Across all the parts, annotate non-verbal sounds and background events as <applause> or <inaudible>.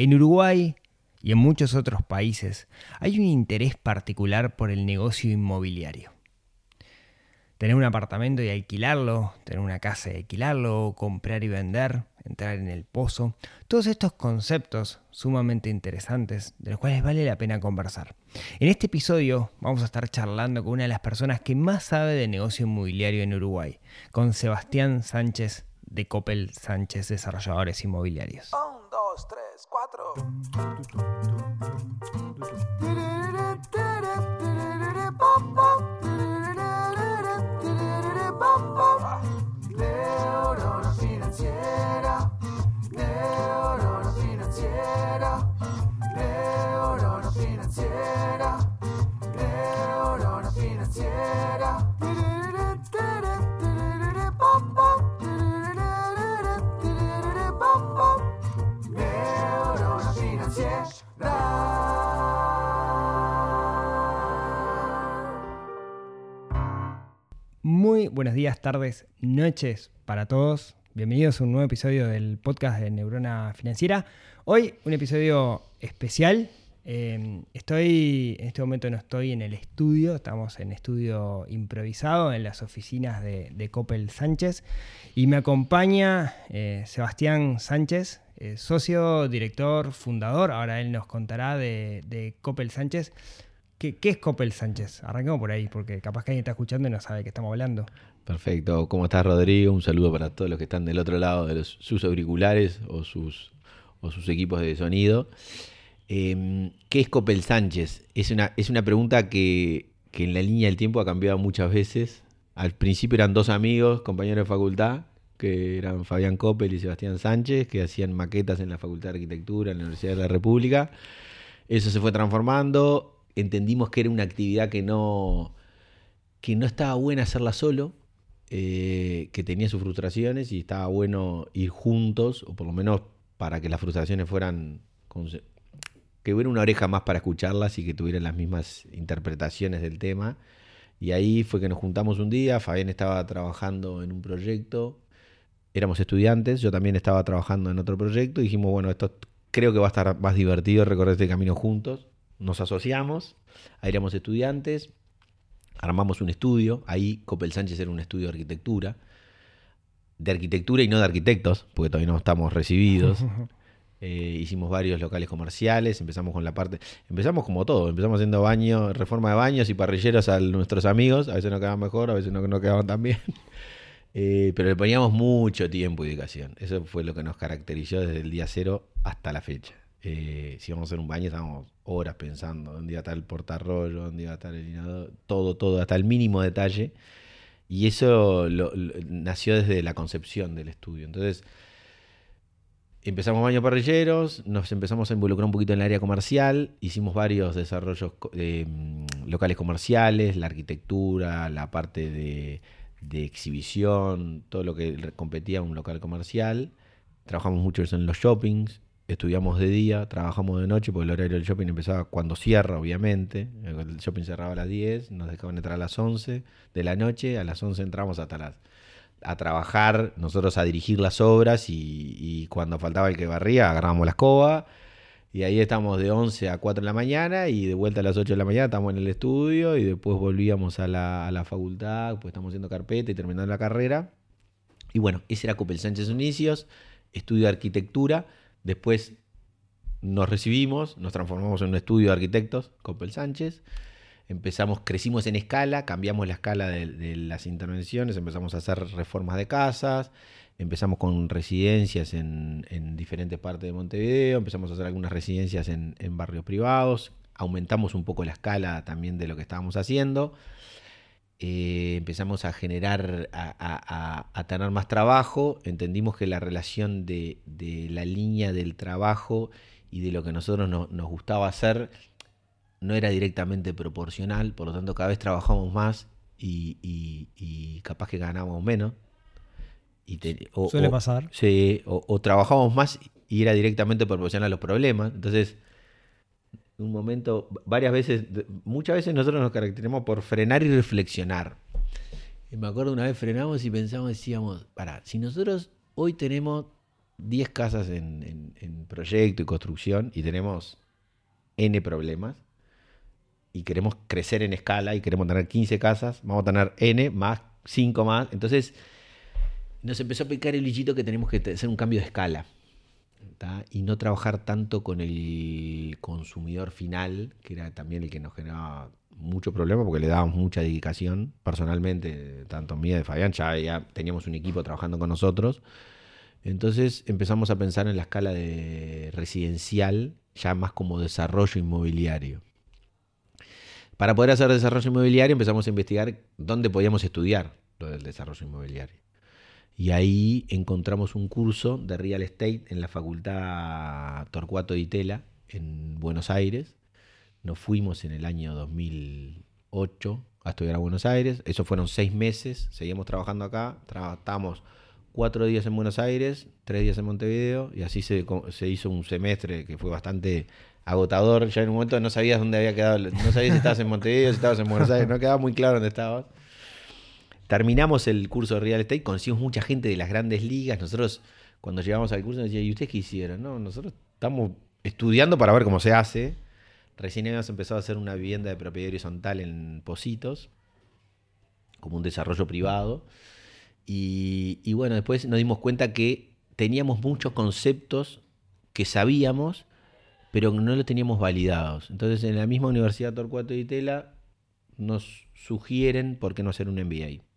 En Uruguay y en muchos otros países hay un interés particular por el negocio inmobiliario. Tener un apartamento y alquilarlo, tener una casa y alquilarlo, comprar y vender, entrar en el pozo, todos estos conceptos sumamente interesantes de los cuales vale la pena conversar. En este episodio vamos a estar charlando con una de las personas que más sabe de negocio inmobiliario en Uruguay, con Sebastián Sánchez de Coppel Sánchez Desarrolladores Inmobiliarios. Dos, tres, cuatro. Neurona. Muy buenos días, tardes, noches para todos. Bienvenidos a un nuevo episodio del podcast de Neurona Financiera. Hoy un episodio especial. Eh, estoy, en este momento no estoy en el estudio, estamos en estudio improvisado en las oficinas de, de Coppel Sánchez y me acompaña eh, Sebastián Sánchez, eh, socio, director, fundador. Ahora él nos contará de, de Coppel Sánchez. ¿Qué, ¿Qué, es Coppel Sánchez? Arranquemos por ahí, porque capaz que alguien está escuchando y no sabe de qué estamos hablando. Perfecto. ¿Cómo estás, Rodrigo? Un saludo para todos los que están del otro lado de los, sus auriculares o sus, equipos de sonido. Eh, ¿Qué es Coppel Sánchez? Es una, es una pregunta que, que en la línea del tiempo ha cambiado muchas veces. Al principio eran dos amigos, compañeros de facultad, que eran Fabián Coppel y Sebastián Sánchez, que hacían maquetas en la Facultad de Arquitectura en la Universidad de la República. Eso se fue transformando. Entendimos que era una actividad que no, que no estaba buena hacerla solo, eh, que tenía sus frustraciones y estaba bueno ir juntos, o por lo menos para que las frustraciones fueran. que hubiera una oreja más para escucharlas y que tuvieran las mismas interpretaciones del tema. Y ahí fue que nos juntamos un día, Fabián estaba trabajando en un proyecto, éramos estudiantes, yo también estaba trabajando en otro proyecto, y dijimos, bueno, esto creo que va a estar más divertido recorrer este camino juntos. Nos asociamos, ahí éramos estudiantes, armamos un estudio, ahí Copel Sánchez era un estudio de arquitectura, de arquitectura y no de arquitectos, porque todavía no estamos recibidos. <laughs> Eh, hicimos varios locales comerciales, empezamos con la parte, empezamos como todo, empezamos haciendo baños, reforma de baños y parrilleros a nuestros amigos, a veces no quedaban mejor, a veces no, no quedaban tan bien, eh, pero le poníamos mucho tiempo y dedicación, eso fue lo que nos caracterizó desde el día cero hasta la fecha. Eh, si íbamos a hacer un baño estábamos horas pensando dónde iba a estar el portarrollo, dónde iba a estar el inodoro, todo, todo, hasta el mínimo detalle, y eso nació desde la concepción del estudio, entonces empezamos baños parrilleros, nos empezamos a involucrar un poquito en el área comercial, hicimos varios desarrollos eh, locales comerciales, la arquitectura, la parte de, de, exhibición, todo lo que competía un local comercial. Trabajamos mucho en los shoppings, estudiamos de día, trabajamos de noche, porque el horario del shopping empezaba cuando cierra, obviamente. El shopping cerraba a las 10, nos dejaban entrar a las 11 de la noche, a las 11 entramos hasta las a trabajar, nosotros a dirigir las obras y, y, cuando faltaba el que barría agarrábamos la escoba y ahí estamos de 11 a 4 de la mañana y de vuelta a las 8 de la mañana estamos en el estudio y después volvíamos a la, a la facultad, pues estamos haciendo carpeta y terminando la carrera. Y bueno, ese era Copel Sánchez Inicios, estudio de arquitectura, después nos recibimos, nos transformamos en un estudio de arquitectos, Copel Sánchez empezamos, crecimos en escala, cambiamos la escala de, las intervenciones, empezamos a hacer reformas de casas, empezamos con residencias en, en diferentes partes de Montevideo, empezamos a hacer algunas residencias en, barrios privados, aumentamos un poco la escala también de lo que estábamos haciendo. Eh, empezamos a generar, a, a, a, tener más trabajo, entendimos que la relación de, la línea del trabajo y de lo que nosotros no, nos gustaba hacer no era directamente proporcional, por lo tanto cada vez trabajamos más y, y capaz que ganábamos menos. Y te, o, Suele pasar. Sí, o, o, trabajamos más y era directamente proporcional a los problemas. Entonces, en un momento, varias veces, muchas veces nosotros nos caracterizamos por frenar y reflexionar. Y me acuerdo una vez frenamos y pensamos, decíamos, para, si nosotros hoy tenemos 10 casas en, en- en proyecto y construcción y tenemos N problemas y queremos crecer en escala y queremos tener 15 casas, vamos a tener N más 5 más. Entonces nos empezó a picar el bichito que tenemos que hacer un cambio de escala y no trabajar tanto con el consumidor final, que era también el que nos generaba mucho problema porque le dábamos mucha dedicación personalmente, tanto mía de Fabián, ya, ya teníamos un equipo trabajando con nosotros. Entonces empezamos a pensar en la escala de residencial, ya más como desarrollo inmobiliario. Para poder hacer desarrollo inmobiliario empezamos a investigar dónde podíamos estudiar lo del desarrollo inmobiliario. Y ahí encontramos un curso de real estate en la Facultad Torcuato Di Tella en Buenos Aires. Nos fuimos en el año 2008 a estudiar a Buenos Aires. Eso fueron seis meses. Seguimos trabajando acá. Trabajamos cuatro días en Buenos Aires, tres días en Montevideo. Y así se, se hizo un semestre que fue bastante agotador. Ya en un momento no sabías dónde había quedado. No sabías si estabas en Montevideo, si estabas en Buenos Aires. No quedaba muy claro dónde estabas. Terminamos el curso de Real Estate, conocimos mucha gente de las grandes ligas. Nosotros, cuando llegamos al curso, nos decían, ¿y ustedes qué hicieron? No, nosotros estamos estudiando para ver cómo se hace. Recién habíamos empezado a hacer una vivienda de propiedad horizontal en Positos, como un desarrollo privado. Y, y bueno, después nos dimos cuenta que teníamos muchos conceptos que sabíamos, pero no los teníamos validados. Entonces, en la misma Universidad Torcuato Di Tella nos sugieren por qué no hacer un MBA.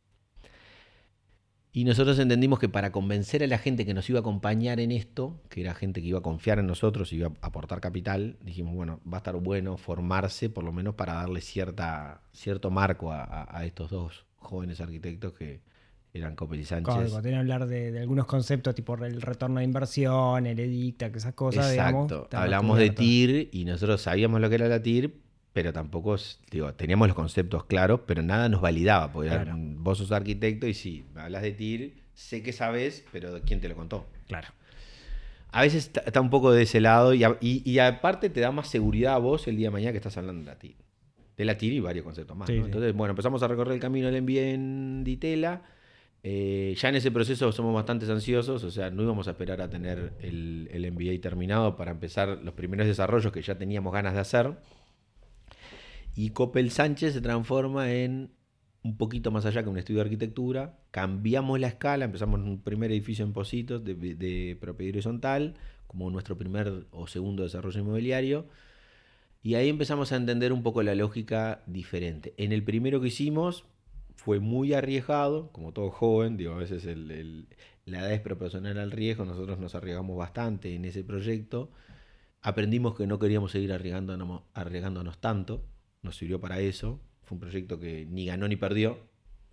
Y nosotros entendimos que para convencer a la gente que nos iba a acompañar en esto, que era gente que iba a confiar en nosotros y iba a aportar capital, dijimos, bueno, va a estar bueno formarse por lo menos para darle cierta, cierto marco a, a- estos dos jóvenes arquitectos que eran Coppel y Sánchez. Tienen que hablar de, de algunos conceptos, tipo el retorno de inversión, el edicta, que esas cosas. Exacto. Hablamos de. TIR y nosotros sabíamos lo que era la TIR, pero tampoco, digo, teníamos los conceptos claros, pero nada nos validaba, porque Claro. vos sos arquitecto y sí, me hablas de TIR, sé que sabes, pero ¿quién te lo contó? Claro. A veces está, un poco de ese lado y, a- y- y aparte te da más seguridad a vos el día de mañana que estás hablando de la TIR. De la TIR y varios conceptos más. Sí, ¿no? sí. Entonces, bueno, empezamos a recorrer el camino del MBA en Ditela. Eh, ya en ese proceso somos bastante ansiosos, o sea, no íbamos a esperar a tener el, el MBA terminado para empezar los primeros desarrollos que ya teníamos ganas de hacer. Y Coppel Sánchez se transforma en un poquito más allá que un estudio de arquitectura. Cambiamos la escala, empezamos un primer edificio en Positos de, de propiedad horizontal, como nuestro primer o segundo desarrollo inmobiliario. Y ahí empezamos a entender un poco la lógica diferente. En el primero que hicimos fue muy arriesgado, como todo joven, digo, a veces la edad es proporcional al riesgo, nosotros nos arriesgamos bastante en ese proyecto. Aprendimos que no queríamos seguir arriesgándonos, arriesgándonos tanto, nos sirvió para eso. Fue un proyecto que ni ganó ni perdió,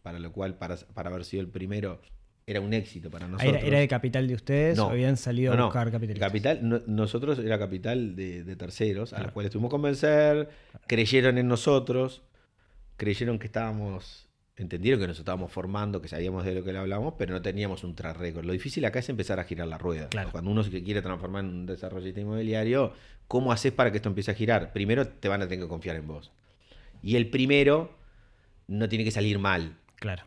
para lo cual, para, para haber sido el primero, era un éxito para nosotros. ¿Era, era de capital de ustedes No. o habían salido No, a buscar capital? El capital, no- nosotros era capital de, de terceros, a los cuales tuvimos que convencer, creyeron en nosotros, creyeron que estábamos, entendieron que nos estábamos formando, que sabíamos de lo que le hablamos, pero no teníamos un track record. Lo difícil acá es empezar a girar la rueda. Claro. Cuando uno se quiere transformar en un desarrollista inmobiliario, ¿cómo haces para que esto empiece a girar? Primero te van a tener que confiar en vos. Y el primero no tiene que salir mal. Claro.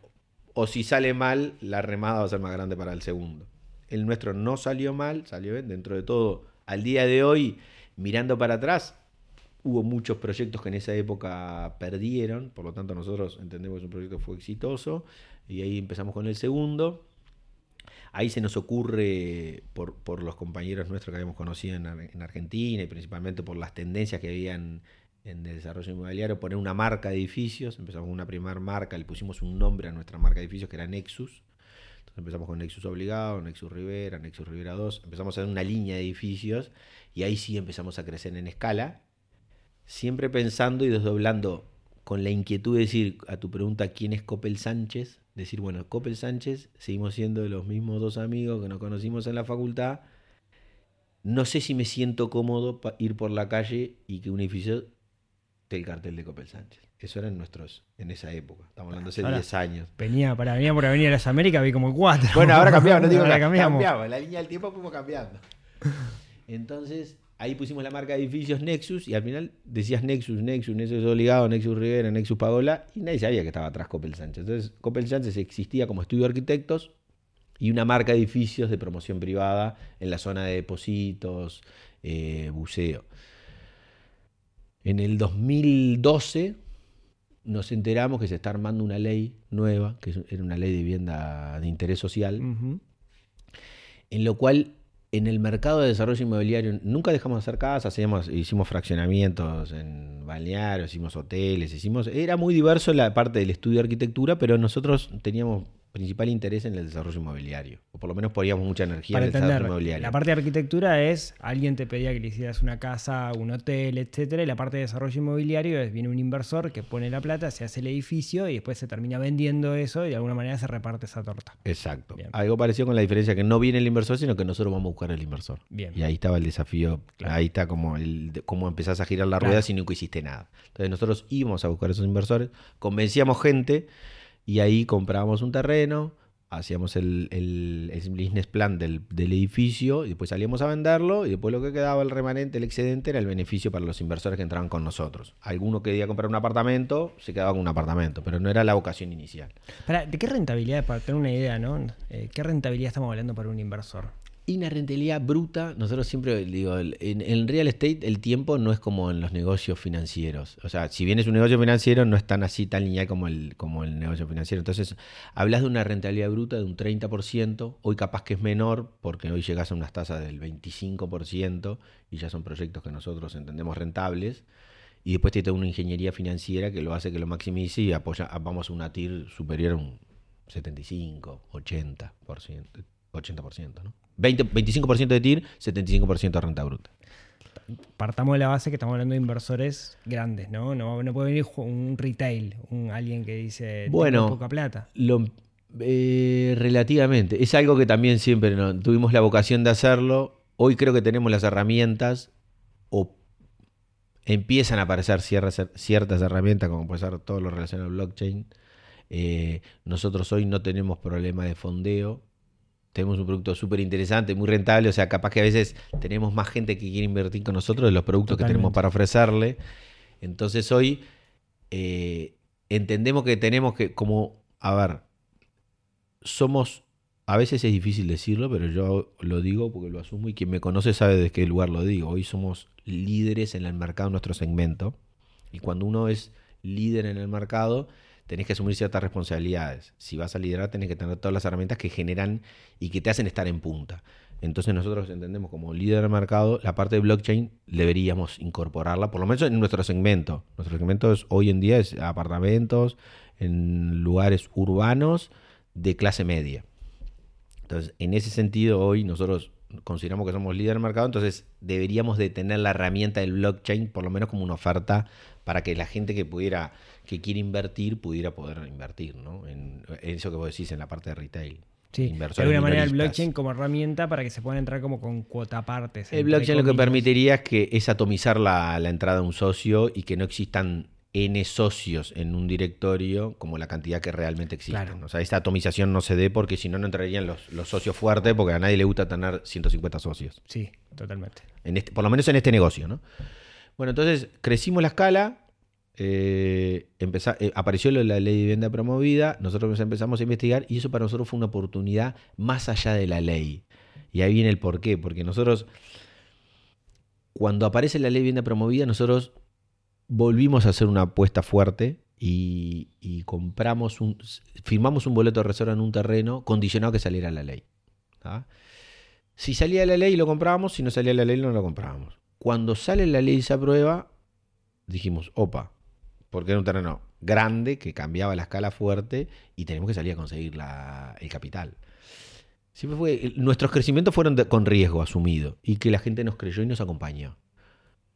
O si sale mal, la remada va a ser más grande para el segundo. El nuestro no salió mal, salió bien. Dentro de todo, al día de hoy, mirando para atrás, hubo muchos proyectos que en esa época perdieron. Por lo tanto, nosotros entendemos que un proyecto fue exitoso. Y ahí empezamos con el segundo. Ahí se nos ocurre, por, por los compañeros nuestros que habíamos conocido en, Ar- en Argentina y principalmente por las tendencias que habían en el desarrollo inmobiliario, poner una marca de edificios. Empezamos con una primera marca, le pusimos un nombre a nuestra marca de edificios que era Nexus. Entonces empezamos con Nexus Obligado, Nexus Rivera, Nexus Rivera 2. Empezamos a hacer una línea de edificios y ahí sí empezamos a crecer en escala. Siempre pensando y desdoblando con la inquietud de decir a tu pregunta quién es Coppel Sánchez, decir, bueno, Coppel Sánchez, seguimos siendo los mismos dos amigos que nos conocimos en la facultad. No sé si me siento cómodo para ir por la calle y que un edificio el cartel de Coppel Sánchez. Eso eran nuestros en esa época. Estamos hablando hace Ahora- 10 años. Venía, para, venía por Avenida de las Américas, vi como cuatro. Bueno, ahora cambiamos, no <laughs> digo Ahora que cambiamos. cambiamos. La línea del tiempo fuimos cambiando. Entonces, ahí pusimos la marca de edificios Nexus y al final decías Nexus, Nexus, Nexus Obligado, Nexus Rivera, Nexus Pagola y nadie sabía que estaba atrás Coppel Sánchez. Entonces, Coppel Sánchez existía como estudio de arquitectos y una marca de edificios de promoción privada en la zona de depósitos, eh, buceo. En el 2012 nos enteramos que se está armando una ley nueva, que era una ley de vivienda de interés social, en lo cual en el mercado de desarrollo inmobiliario nunca dejamos de hacer casas, hacíamos, hicimos fraccionamientos en balnearios, hicimos hoteles, hicimos, era muy diverso la parte del estudio de arquitectura, pero nosotros teníamos principal interés en el desarrollo inmobiliario, o por lo menos poníamos mucha energía Para en el desarrollo inmobiliario. la parte de arquitectura es alguien te pedía que le hicieras una casa, un hotel, etcétera, y la parte de desarrollo inmobiliario es viene un inversor que pone la plata, se hace el edificio y después se termina vendiendo eso y de alguna manera se reparte esa torta. Exacto. Bien. Algo parecido con la diferencia que no viene el inversor, sino que nosotros vamos a buscar el inversor. Bien. Y ahí estaba el desafío, Claro. ahí está como el cómo empezás a girar la Claro. rueda si nunca hiciste nada. Entonces nosotros íbamos a buscar esos inversores, convencíamos gente y ahí comprábamos un terreno, hacíamos el, el- business plan del, del edificio y después salíamos a venderlo y después lo que quedaba, el remanente, el excedente, era el beneficio para los inversores que entraban con nosotros. Alguno quería comprar un apartamento, se quedaba con un apartamento, pero no era la vocación inicial. Para, ¿De qué rentabilidad, para tener una idea, ¿no? Eh, ¿Qué rentabilidad estamos hablando para un inversor? Y una rentabilidad bruta, nosotros siempre digo, en, en real estate el tiempo no es como en los negocios financieros. O sea, si bien es un negocio financiero, no es tan así, tan lineal como el, como el negocio financiero. Entonces, hablas de una rentabilidad bruta de un 30%, hoy capaz que es menor, porque hoy llegas a unas tasas del 25% y ya son proyectos que nosotros entendemos rentables. Y después tiene una ingeniería financiera que lo hace que lo maximice y apoya, vamos a una TIR superior a un 75, 80%, 80%, ¿no? 20, 25% de TIR, 75% de renta bruta. Partamos de la base que estamos hablando de inversores grandes, ¿no? No, no puede venir un retail, un alguien que dice Bueno. poca plata. Lo, eh, relativamente. Es algo que también siempre ¿no? tuvimos la vocación de hacerlo. Hoy creo que tenemos las herramientas o empiezan a aparecer ciertas, ciertas herramientas, como puede ser todo lo relacionado al blockchain. Eh, nosotros hoy no tenemos problema de fondeo. Tenemos un producto súper interesante, muy rentable. O sea, capaz que a veces tenemos más gente que quiere invertir con nosotros de los productos que tenemos para ofrecerle. Entonces hoy eh, entendemos que tenemos que, como, a ver, somos, a veces es difícil decirlo, pero yo lo digo porque lo asumo y quien me conoce sabe de qué lugar lo digo. Hoy somos líderes en el mercado en nuestro segmento y cuando uno es líder en el mercado, tenés que asumir ciertas responsabilidades. Si vas a liderar, tenés que tener todas las herramientas que generan y que te hacen estar en punta. Entonces nosotros entendemos como líder del mercado, la parte de blockchain deberíamos incorporarla, por lo menos en nuestro segmento. Nuestro segmento es, hoy en día es apartamentos en lugares urbanos de clase media. Entonces, en ese sentido, hoy nosotros consideramos que somos líder del mercado, entonces deberíamos de tener la herramienta del blockchain, por lo menos como una oferta para que la gente que pudiera, que quiere invertir, pudiera poder invertir, ¿no? En, en eso que vos decís en la parte de retail. Sí, de alguna manera el blockchain como herramienta para que se puedan entrar como con cuota partes. El blockchain lo que permitiría es que es atomizar la, la entrada de un socio y que no existan N socios en un directorio como la cantidad que realmente existen. Claro. O sea, esta atomización no se dé porque si no, no entrarían los, los socios fuertes porque a nadie le gusta tener 150 socios. Sí, totalmente. En este, por lo menos en este negocio, ¿no? Bueno, entonces crecimos la escala, eh, eh, apareció la ley de vivienda promovida, nosotros empezamos a investigar y eso para nosotros fue una oportunidad más allá de la ley. Y ahí viene el porqué, porque nosotros, cuando aparece la ley de vivienda promovida, nosotros volvimos a hacer una apuesta fuerte y, compramos un, firmamos un boleto de reserva en un terreno condicionado a que saliera la ley. Si salía la ley lo comprábamos, si no salía la ley no lo comprábamos. Cuando sale la ley y se aprueba, dijimos, opa, porque era un terreno grande que cambiaba la escala fuerte y tenemos que salir a conseguir la- el capital. Siempre fue, nuestros crecimientos fueron de- con riesgo asumido y que la gente nos creyó y nos acompañó.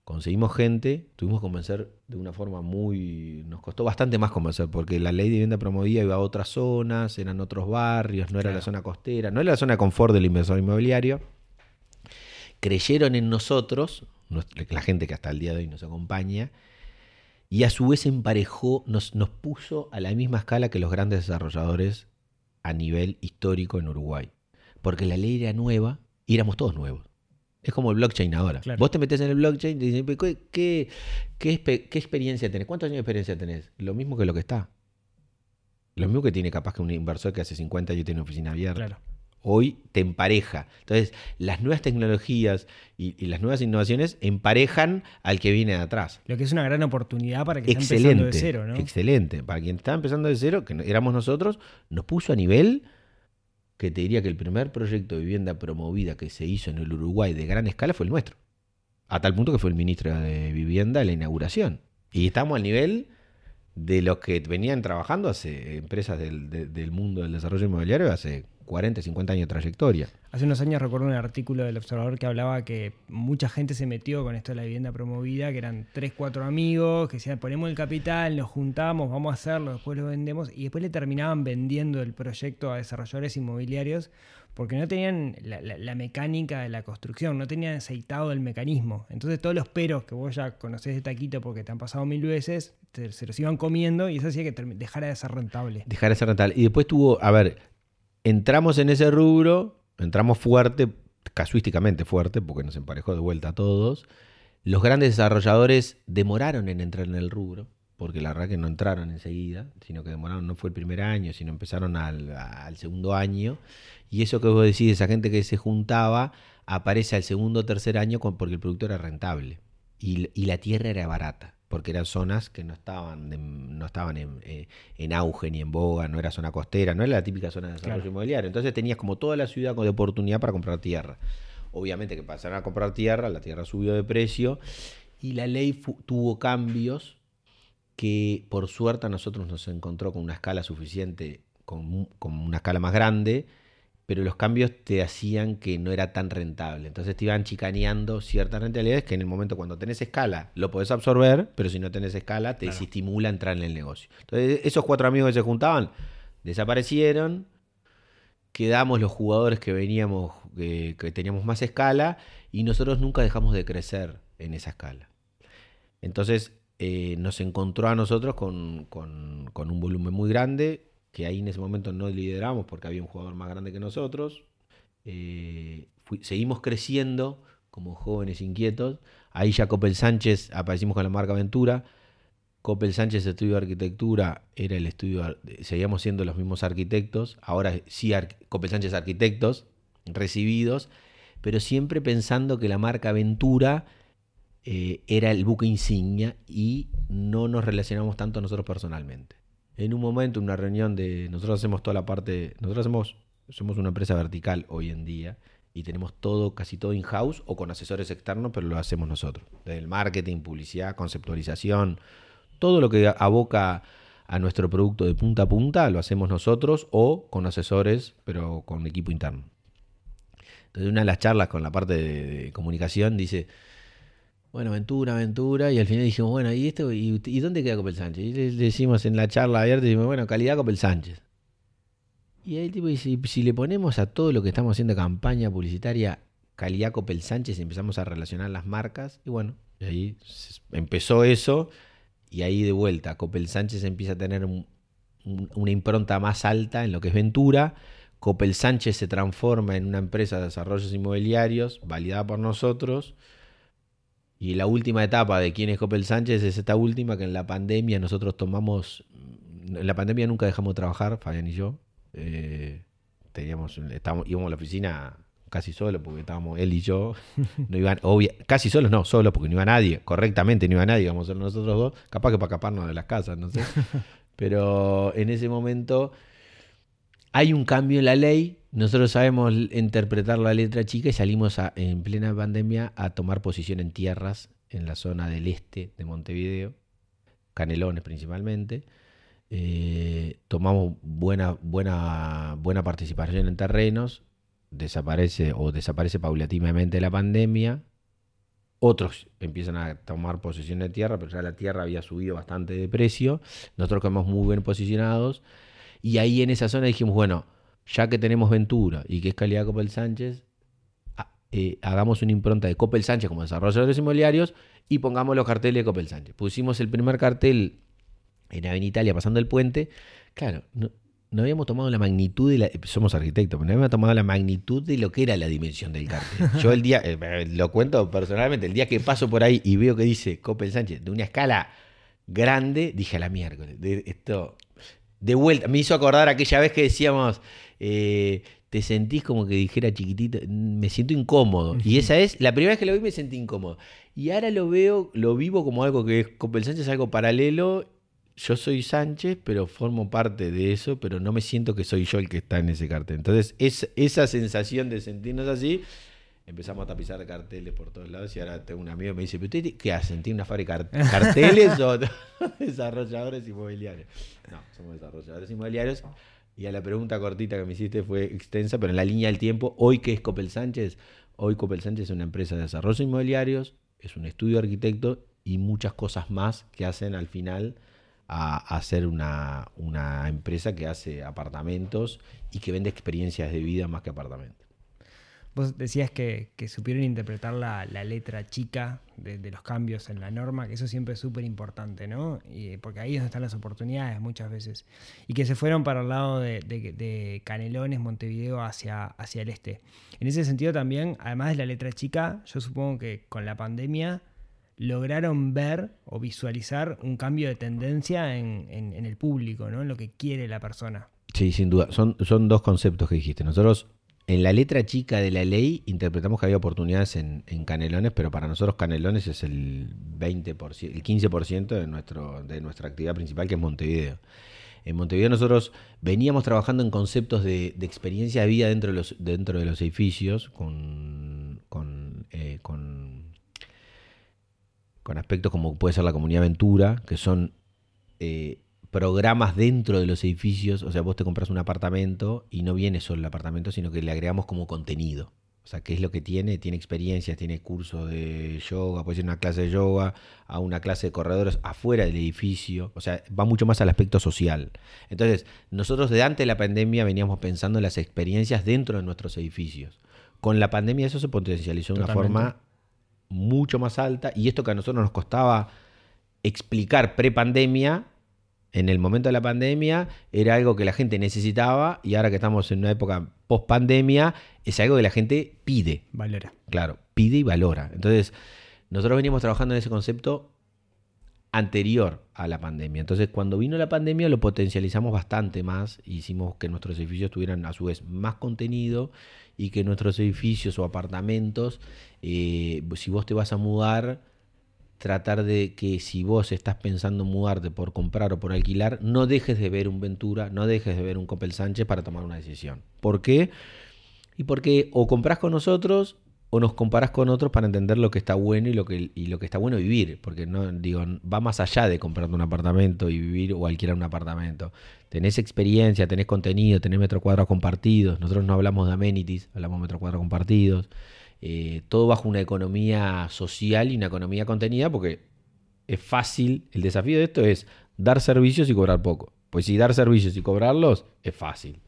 Conseguimos gente, tuvimos que convencer de una forma muy... Nos costó bastante más convencer porque la ley de vivienda promovida iba a otras zonas, eran otros barrios, no era Claro. la zona costera, no era la zona de confort del inversor inmobiliario. Creyeron en nosotros, la gente que hasta el día de hoy nos acompaña, y a su vez emparejó, nos, nos puso a la misma escala que los grandes desarrolladores a nivel histórico en Uruguay. Porque la ley era nueva y éramos todos nuevos. Es como el blockchain ahora. Claro. Vos te metes en el blockchain y te dicen, "¿Pero ¿qué, qué, qué experiencia tenés? ¿Cuántos años de experiencia tenés? Lo mismo que lo que está. Lo mismo que tiene capaz que un inversor que hace 50 años tiene una oficina abierta. Claro. Hoy te empareja. Entonces, las nuevas tecnologías y, y las nuevas innovaciones emparejan al que viene de atrás. Lo que es una gran oportunidad para que está empezando de cero, ¿no? excelente. Para quien estaba empezando de cero, que éramos nosotros, nos puso a nivel que te diría que el primer proyecto de vivienda promovida que se hizo en el Uruguay de gran escala fue el nuestro. A tal punto que fue el ministro de Vivienda en la inauguración. Y estamos al nivel de los que venían trabajando hace empresas del, de- del mundo del desarrollo inmobiliario hace 40, 50 años de trayectoria. Hace unos años recuerdo un artículo del Observador que hablaba que mucha gente se metió con esto de la vivienda promovida, que eran tres, cuatro amigos, que decían, ponemos el capital, nos juntamos, vamos a hacerlo, después lo vendemos, y después le terminaban vendiendo el proyecto a desarrolladores inmobiliarios porque no tenían la, la- la mecánica de la construcción, no tenían aceitado el mecanismo. Entonces todos los peros que vos ya conocés de taquito porque te han pasado mil veces, te- se los iban comiendo y eso hacía que dejara de ser rentable. dejar de ser rentable. Y después tuvo, a ver, entramos en ese rubro, entramos fuerte, casuísticamente fuerte, porque nos emparejó de vuelta a todos. Los grandes desarrolladores demoraron en entrar en el rubro, porque la verdad que no entraron enseguida, sino que demoraron, no fue el primer año, sino empezaron al, segundo año. Y eso que vos decís, esa gente que se juntaba, aparece al segundo o tercer año porque el producto era rentable y la tierra era barata, porque eran zonas que no estaban, en, no estaban en, eh, en auge ni en boga, no era zona costera, no era la típica zona de desarrollo Claro. inmobiliario. Entonces tenías como toda la ciudad de oportunidad para comprar tierra. Obviamente que pasaron a comprar tierra, la tierra subió de precio y la ley tuvo cambios que por suerte a nosotros nos encontró con una escala suficiente, con, con una escala más grande, pero los cambios te hacían que no era tan rentable. Entonces te iban chicaneando ciertas rentabilidades que en el momento cuando tenés escala lo podés absorber, pero si no tenés escala te Claro. desestimula entrar en el negocio. Entonces esos cuatro amigos que se juntaban desaparecieron, quedamos los jugadores que veníamos, que, que teníamos más escala y nosotros nunca dejamos de crecer en esa escala. Entonces eh, nos encontró a nosotros con, con- con un volumen muy grande, que ahí en ese momento no lideramos porque había un jugador más grande que nosotros. Eh, seguimos creciendo como jóvenes inquietos. Ahí ya Copel Sánchez aparecimos con la marca Aventura. Copel Sánchez Estudio de Arquitectura era el estudio, seguíamos siendo los mismos arquitectos, ahora sí Copel Sánchez Arquitectos recibidos, pero siempre pensando que la marca Aventura eh, era el buque insignia y no nos relacionamos tanto nosotros personalmente. En un momento, en una reunión de. Nosotros hacemos toda la parte. Nosotros hacemos, somos una empresa vertical hoy en día y tenemos todo, casi todo in-house o con asesores externos, pero lo hacemos nosotros. Desde el marketing, publicidad, conceptualización, todo lo que aboca a nuestro producto de punta a punta lo hacemos nosotros o con asesores, pero con equipo interno. Entonces, una de las charlas con la parte de, de comunicación dice, bueno, aventura, aventura, y al final dijimos, bueno, ¿y esto? ¿Y, dónde queda Copel Sánchez? Y le, decimos en la charla abierta, decimos, bueno, calidad Copel Sánchez. Y ahí el tipo dice, si le ponemos a todo lo que estamos haciendo campaña publicitaria calidad Copel Sánchez empezamos a relacionar las marcas, y bueno, ahí empezó eso, y ahí de vuelta, Copel Sánchez empieza a tener un- un- una impronta más alta en lo que es Ventura, Copel Sánchez se transforma en una empresa de desarrollos inmobiliarios, validada por nosotros, y la última etapa de quién es Copel Sánchez es esta última que en la pandemia nosotros tomamos, en la pandemia nunca dejamos de trabajar, Fabián y yo, eh, teníamos, estábamos, íbamos a la oficina casi solos porque estábamos él y yo, <laughs> no iban, obvia- casi solos no, solos porque no iba nadie, correctamente no iba nadie, íbamos a ser nosotros dos, capaz que para escaparnos de las casas, no sé, <laughs> pero en ese momento hay un cambio en la ley, nosotros sabemos interpretar la letra chica y salimos en plena pandemia a tomar posición en tierras en la zona del este de Montevideo, Canelones principalmente. Eh, tomamos buena, buena, buena participación en terrenos, desaparece o desaparece paulatinamente la pandemia. Otros empiezan a tomar posesión de tierra, pero ya la tierra había subido bastante de precio. Nosotros quedamos muy bien posicionados. Y ahí en esa zona dijimos, bueno, ya que tenemos Ventura y que es calidad Copel Sánchez, eh, hagamos una impronta de Copel Sánchez como desarrolladores inmobiliarios y pongamos los carteles de Copel Sánchez. Pusimos el primer cartel en Avenida Italia pasando el puente. Claro, no, no habíamos tomado la magnitud de la. Somos arquitectos, pero no habíamos tomado la magnitud de lo que era la dimensión del cartel. <laughs> Yo el día, eh, lo cuento personalmente, el día que paso por ahí y veo que dice Copel Sánchez de una escala grande, dije a la miércoles. de- esto de vuelta, me hizo acordar aquella vez que decíamos, eh, te sentís como que dijera chiquitito, me siento incómodo. Y esa es, la primera vez que lo vi me sentí incómodo. Y ahora lo veo, lo vivo como algo que es, Copel Sánchez es algo paralelo. Yo soy Sánchez, pero formo parte de eso, pero no me siento que soy yo el que está en ese cartel. Entonces, es, esa sensación de sentirnos así, empezamos a tapizar carteles por todos lados y ahora tengo un amigo que me dice, ¿pero usted qué hacen? ¿Tiene una fábrica de car- carteles o <laughs> desarrolladores inmobiliarios? No, somos desarrolladores inmobiliarios. Y a la pregunta cortita que me hiciste fue extensa, pero en la línea del tiempo, hoy qué es Copel Sánchez, hoy Copel Sánchez es una empresa de desarrollo inmobiliarios, es un estudio arquitecto y muchas cosas más que hacen al final a, a ser una, una empresa que hace apartamentos y que vende experiencias de vida más que apartamentos. Vos decías que, que supieron interpretar la, la letra chica de, los cambios en la norma, que eso siempre es súper importante, ¿no? Y, porque ahí es donde están las oportunidades muchas veces. Y que se fueron para el lado de, de- de Canelones, Montevideo, hacia, hacia el este. En ese sentido también, además de la letra chica, yo supongo que con la pandemia lograron ver o visualizar un cambio de tendencia en, en- en el público, ¿no? En lo que quiere la persona. Sí, sin duda. Son, son dos conceptos que dijiste. Nosotros, en la letra chica de la ley, interpretamos que había oportunidades en, en Canelones, pero para nosotros Canelones es el 20%, el 15% de, nuestro, de nuestra actividad principal, que es Montevideo. En Montevideo nosotros veníamos trabajando en conceptos de, de experiencia de vida dentro de los, dentro de los edificios, con, con, eh, con, aspectos como puede ser la comunidad aventura, que son eh, programas dentro de los edificios. O sea, vos te compras un apartamento y no viene solo el apartamento, sino que le agregamos como contenido. O sea, ¿qué es lo que tiene? Tiene experiencias, tiene cursos de yoga, puede ser una clase de yoga, a una clase de corredores afuera del edificio. O sea, va mucho más al aspecto social. Entonces, nosotros de antes de la pandemia veníamos pensando en las experiencias dentro de nuestros edificios. Con la pandemia eso se potencializó de una forma mucho más alta y esto que a nosotros nos costaba explicar pre-pandemia, en el momento de la pandemia era algo que la gente necesitaba y ahora que estamos en una época post-pandemia es algo que la gente pide, Valora. claro, pide y valora. Entonces, nosotros veníamos trabajando en ese concepto anterior a la pandemia. Entonces, cuando vino la pandemia lo potencializamos bastante más, hicimos que nuestros edificios tuvieran a su vez más contenido y que nuestros edificios o apartamentos, eh, si vos te vas a mudar, tratar de que si vos estás pensando en mudarte por comprar o por alquilar, no dejes de ver un Ventura, no dejes de ver un Copel Sánchez para tomar una decisión. ¿Por qué? Y porque o compras con nosotros o nos comparás con otros para entender lo que está bueno y lo que, y lo que está bueno vivir. Porque no, digo, va más allá de comprarte un apartamento y vivir o alquilar un apartamento. Tenés experiencia, tenés contenido, tenés metros cuadrados compartidos. Nosotros no hablamos de amenities, hablamos de metros cuadrados compartidos. Eh, todo bajo una economía social y una economía contenida, porque es fácil. El desafío de esto es dar servicios y cobrar poco. Pues si dar servicios y cobrarlos es fácil.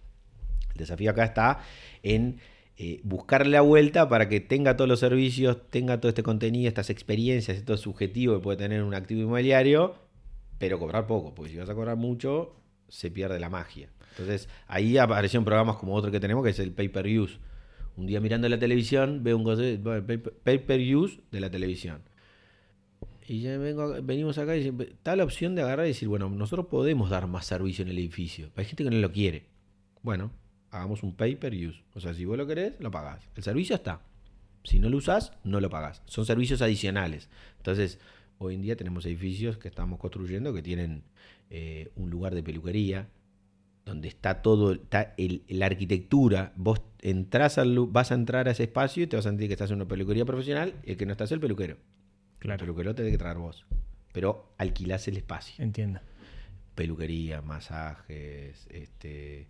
El desafío acá está en eh, buscarle la vuelta para que tenga todos los servicios, tenga todo este contenido, estas experiencias, esto subjetivo que puede tener un activo inmobiliario, pero cobrar poco, porque si vas a cobrar mucho, se pierde la magia. Entonces, ahí aparecieron programas como otro que tenemos, que es el pay-per-use. Un día mirando la televisión, veo un pay-per-use de la televisión. Y ya vengo, venimos acá y está la opción de agarrar y decir, bueno, nosotros podemos dar más servicio en el edificio. Hay gente que no lo quiere. Bueno, hagamos un pay per use. O sea, si vos lo querés, lo pagás. El servicio está. Si no lo usás, no lo pagás. Son servicios adicionales. Entonces, hoy en día tenemos edificios que estamos construyendo que tienen eh, un lugar de peluquería, donde está todo, está el- la arquitectura. Vos entras al, vas a entrar a ese espacio y te vas a sentir que estás en una peluquería profesional. El que no está es el peluquero. El Claro. peluquero te tiene que traer vos. Pero alquilás el espacio Entiendo. peluquería, masajes, este,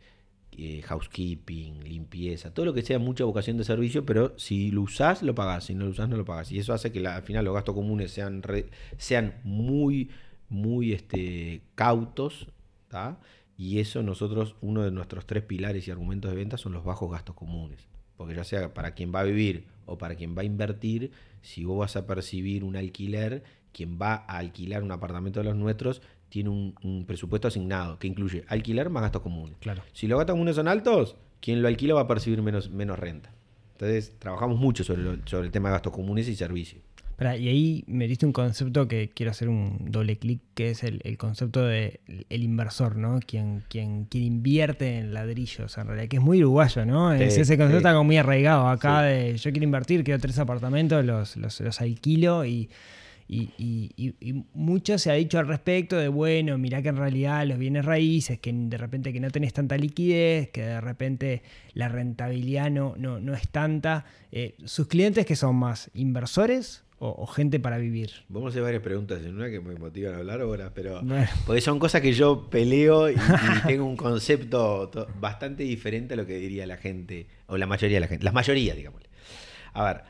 eh, housekeeping, limpieza, todo lo que sea mucha vocación de servicio, pero si lo usás, lo pagás, si no lo usás, no lo pagás. Y eso hace que la- al final los gastos comunes sean, re- sean muy, muy este, cautos, ¿tá? Y eso nosotros, uno de nuestros tres pilares y argumentos de venta son los bajos gastos comunes. Porque ya sea para quien va a vivir o para quien va a invertir, si vos vas a percibir un alquiler, quien va a alquilar un apartamento de los nuestros tiene un, un presupuesto asignado que incluye alquiler más gastos comunes. Claro. Si los gastos comunes son altos, quien lo alquila va a percibir menos, menos renta. Entonces, trabajamos mucho sobre, lo- sobre el tema de gastos comunes y servicios. Y ahí me diste un concepto que quiero hacer un doble clic, que es el, el concepto de el inversor, ¿no? Quien, quien, quien invierte en ladrillos, en realidad, que es muy uruguayo, ¿no? Sí, Es- ese concepto sí. está como muy arraigado acá Sí. de yo quiero invertir, quiero tres apartamentos, los, los, los alquilo y, y, y- y- y mucho se ha dicho al respecto de, bueno, mirá que en realidad los bienes raíces, que de repente que no tenés tanta liquidez, que de repente la rentabilidad no, no, no es tanta. Eh, ¿Sus clientes que son más inversores o, o gente para vivir? Vamos a hacer varias preguntas en una que me motivan a hablar ahora, pero... Bueno. Porque son cosas que yo peleo y, y <laughs> tengo un concepto to- bastante diferente a lo que diría la gente, o la mayoría de la gente, las mayorías, digamos. A ver,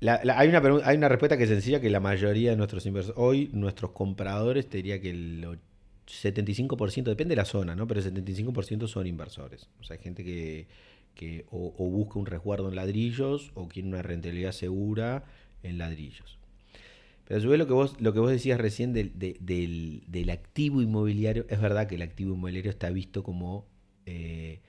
la- la- hay, una hay una respuesta que es sencilla, que la mayoría de nuestros inversores, hoy nuestros compradores, te diría que el och- 75%, depende de la zona, ¿no? Pero el 75% son inversores. O sea, hay gente que, que o, o busca un resguardo en ladrillos o quiere una rentabilidad segura en ladrillos. Pero a su vez lo que vos, lo que vos decías recién del, de- del- del activo inmobiliario, es verdad que el activo inmobiliario está visto como eh,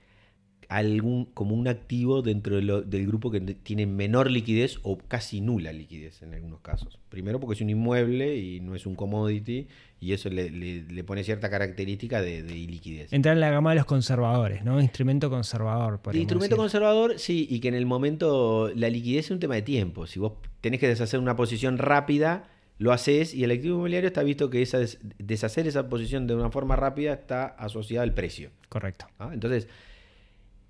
algún, como un activo dentro de lo- del grupo que tiene menor liquidez o casi nula liquidez en algunos casos. Primero porque es un inmueble y no es un commodity y eso le, le- le pone cierta característica de, de iliquidez. Entrar en la gama de los conservadores, ¿no? Instrumento conservador. Podríamos instrumento decir. conservador, sí, y que en el momento la liquidez es un tema de tiempo. Si vos tenés que deshacer una posición rápida, lo haces y el activo inmobiliario está visto que esa des- deshacer esa posición de una forma rápida está asociada al precio. Correcto. ¿ah? Entonces,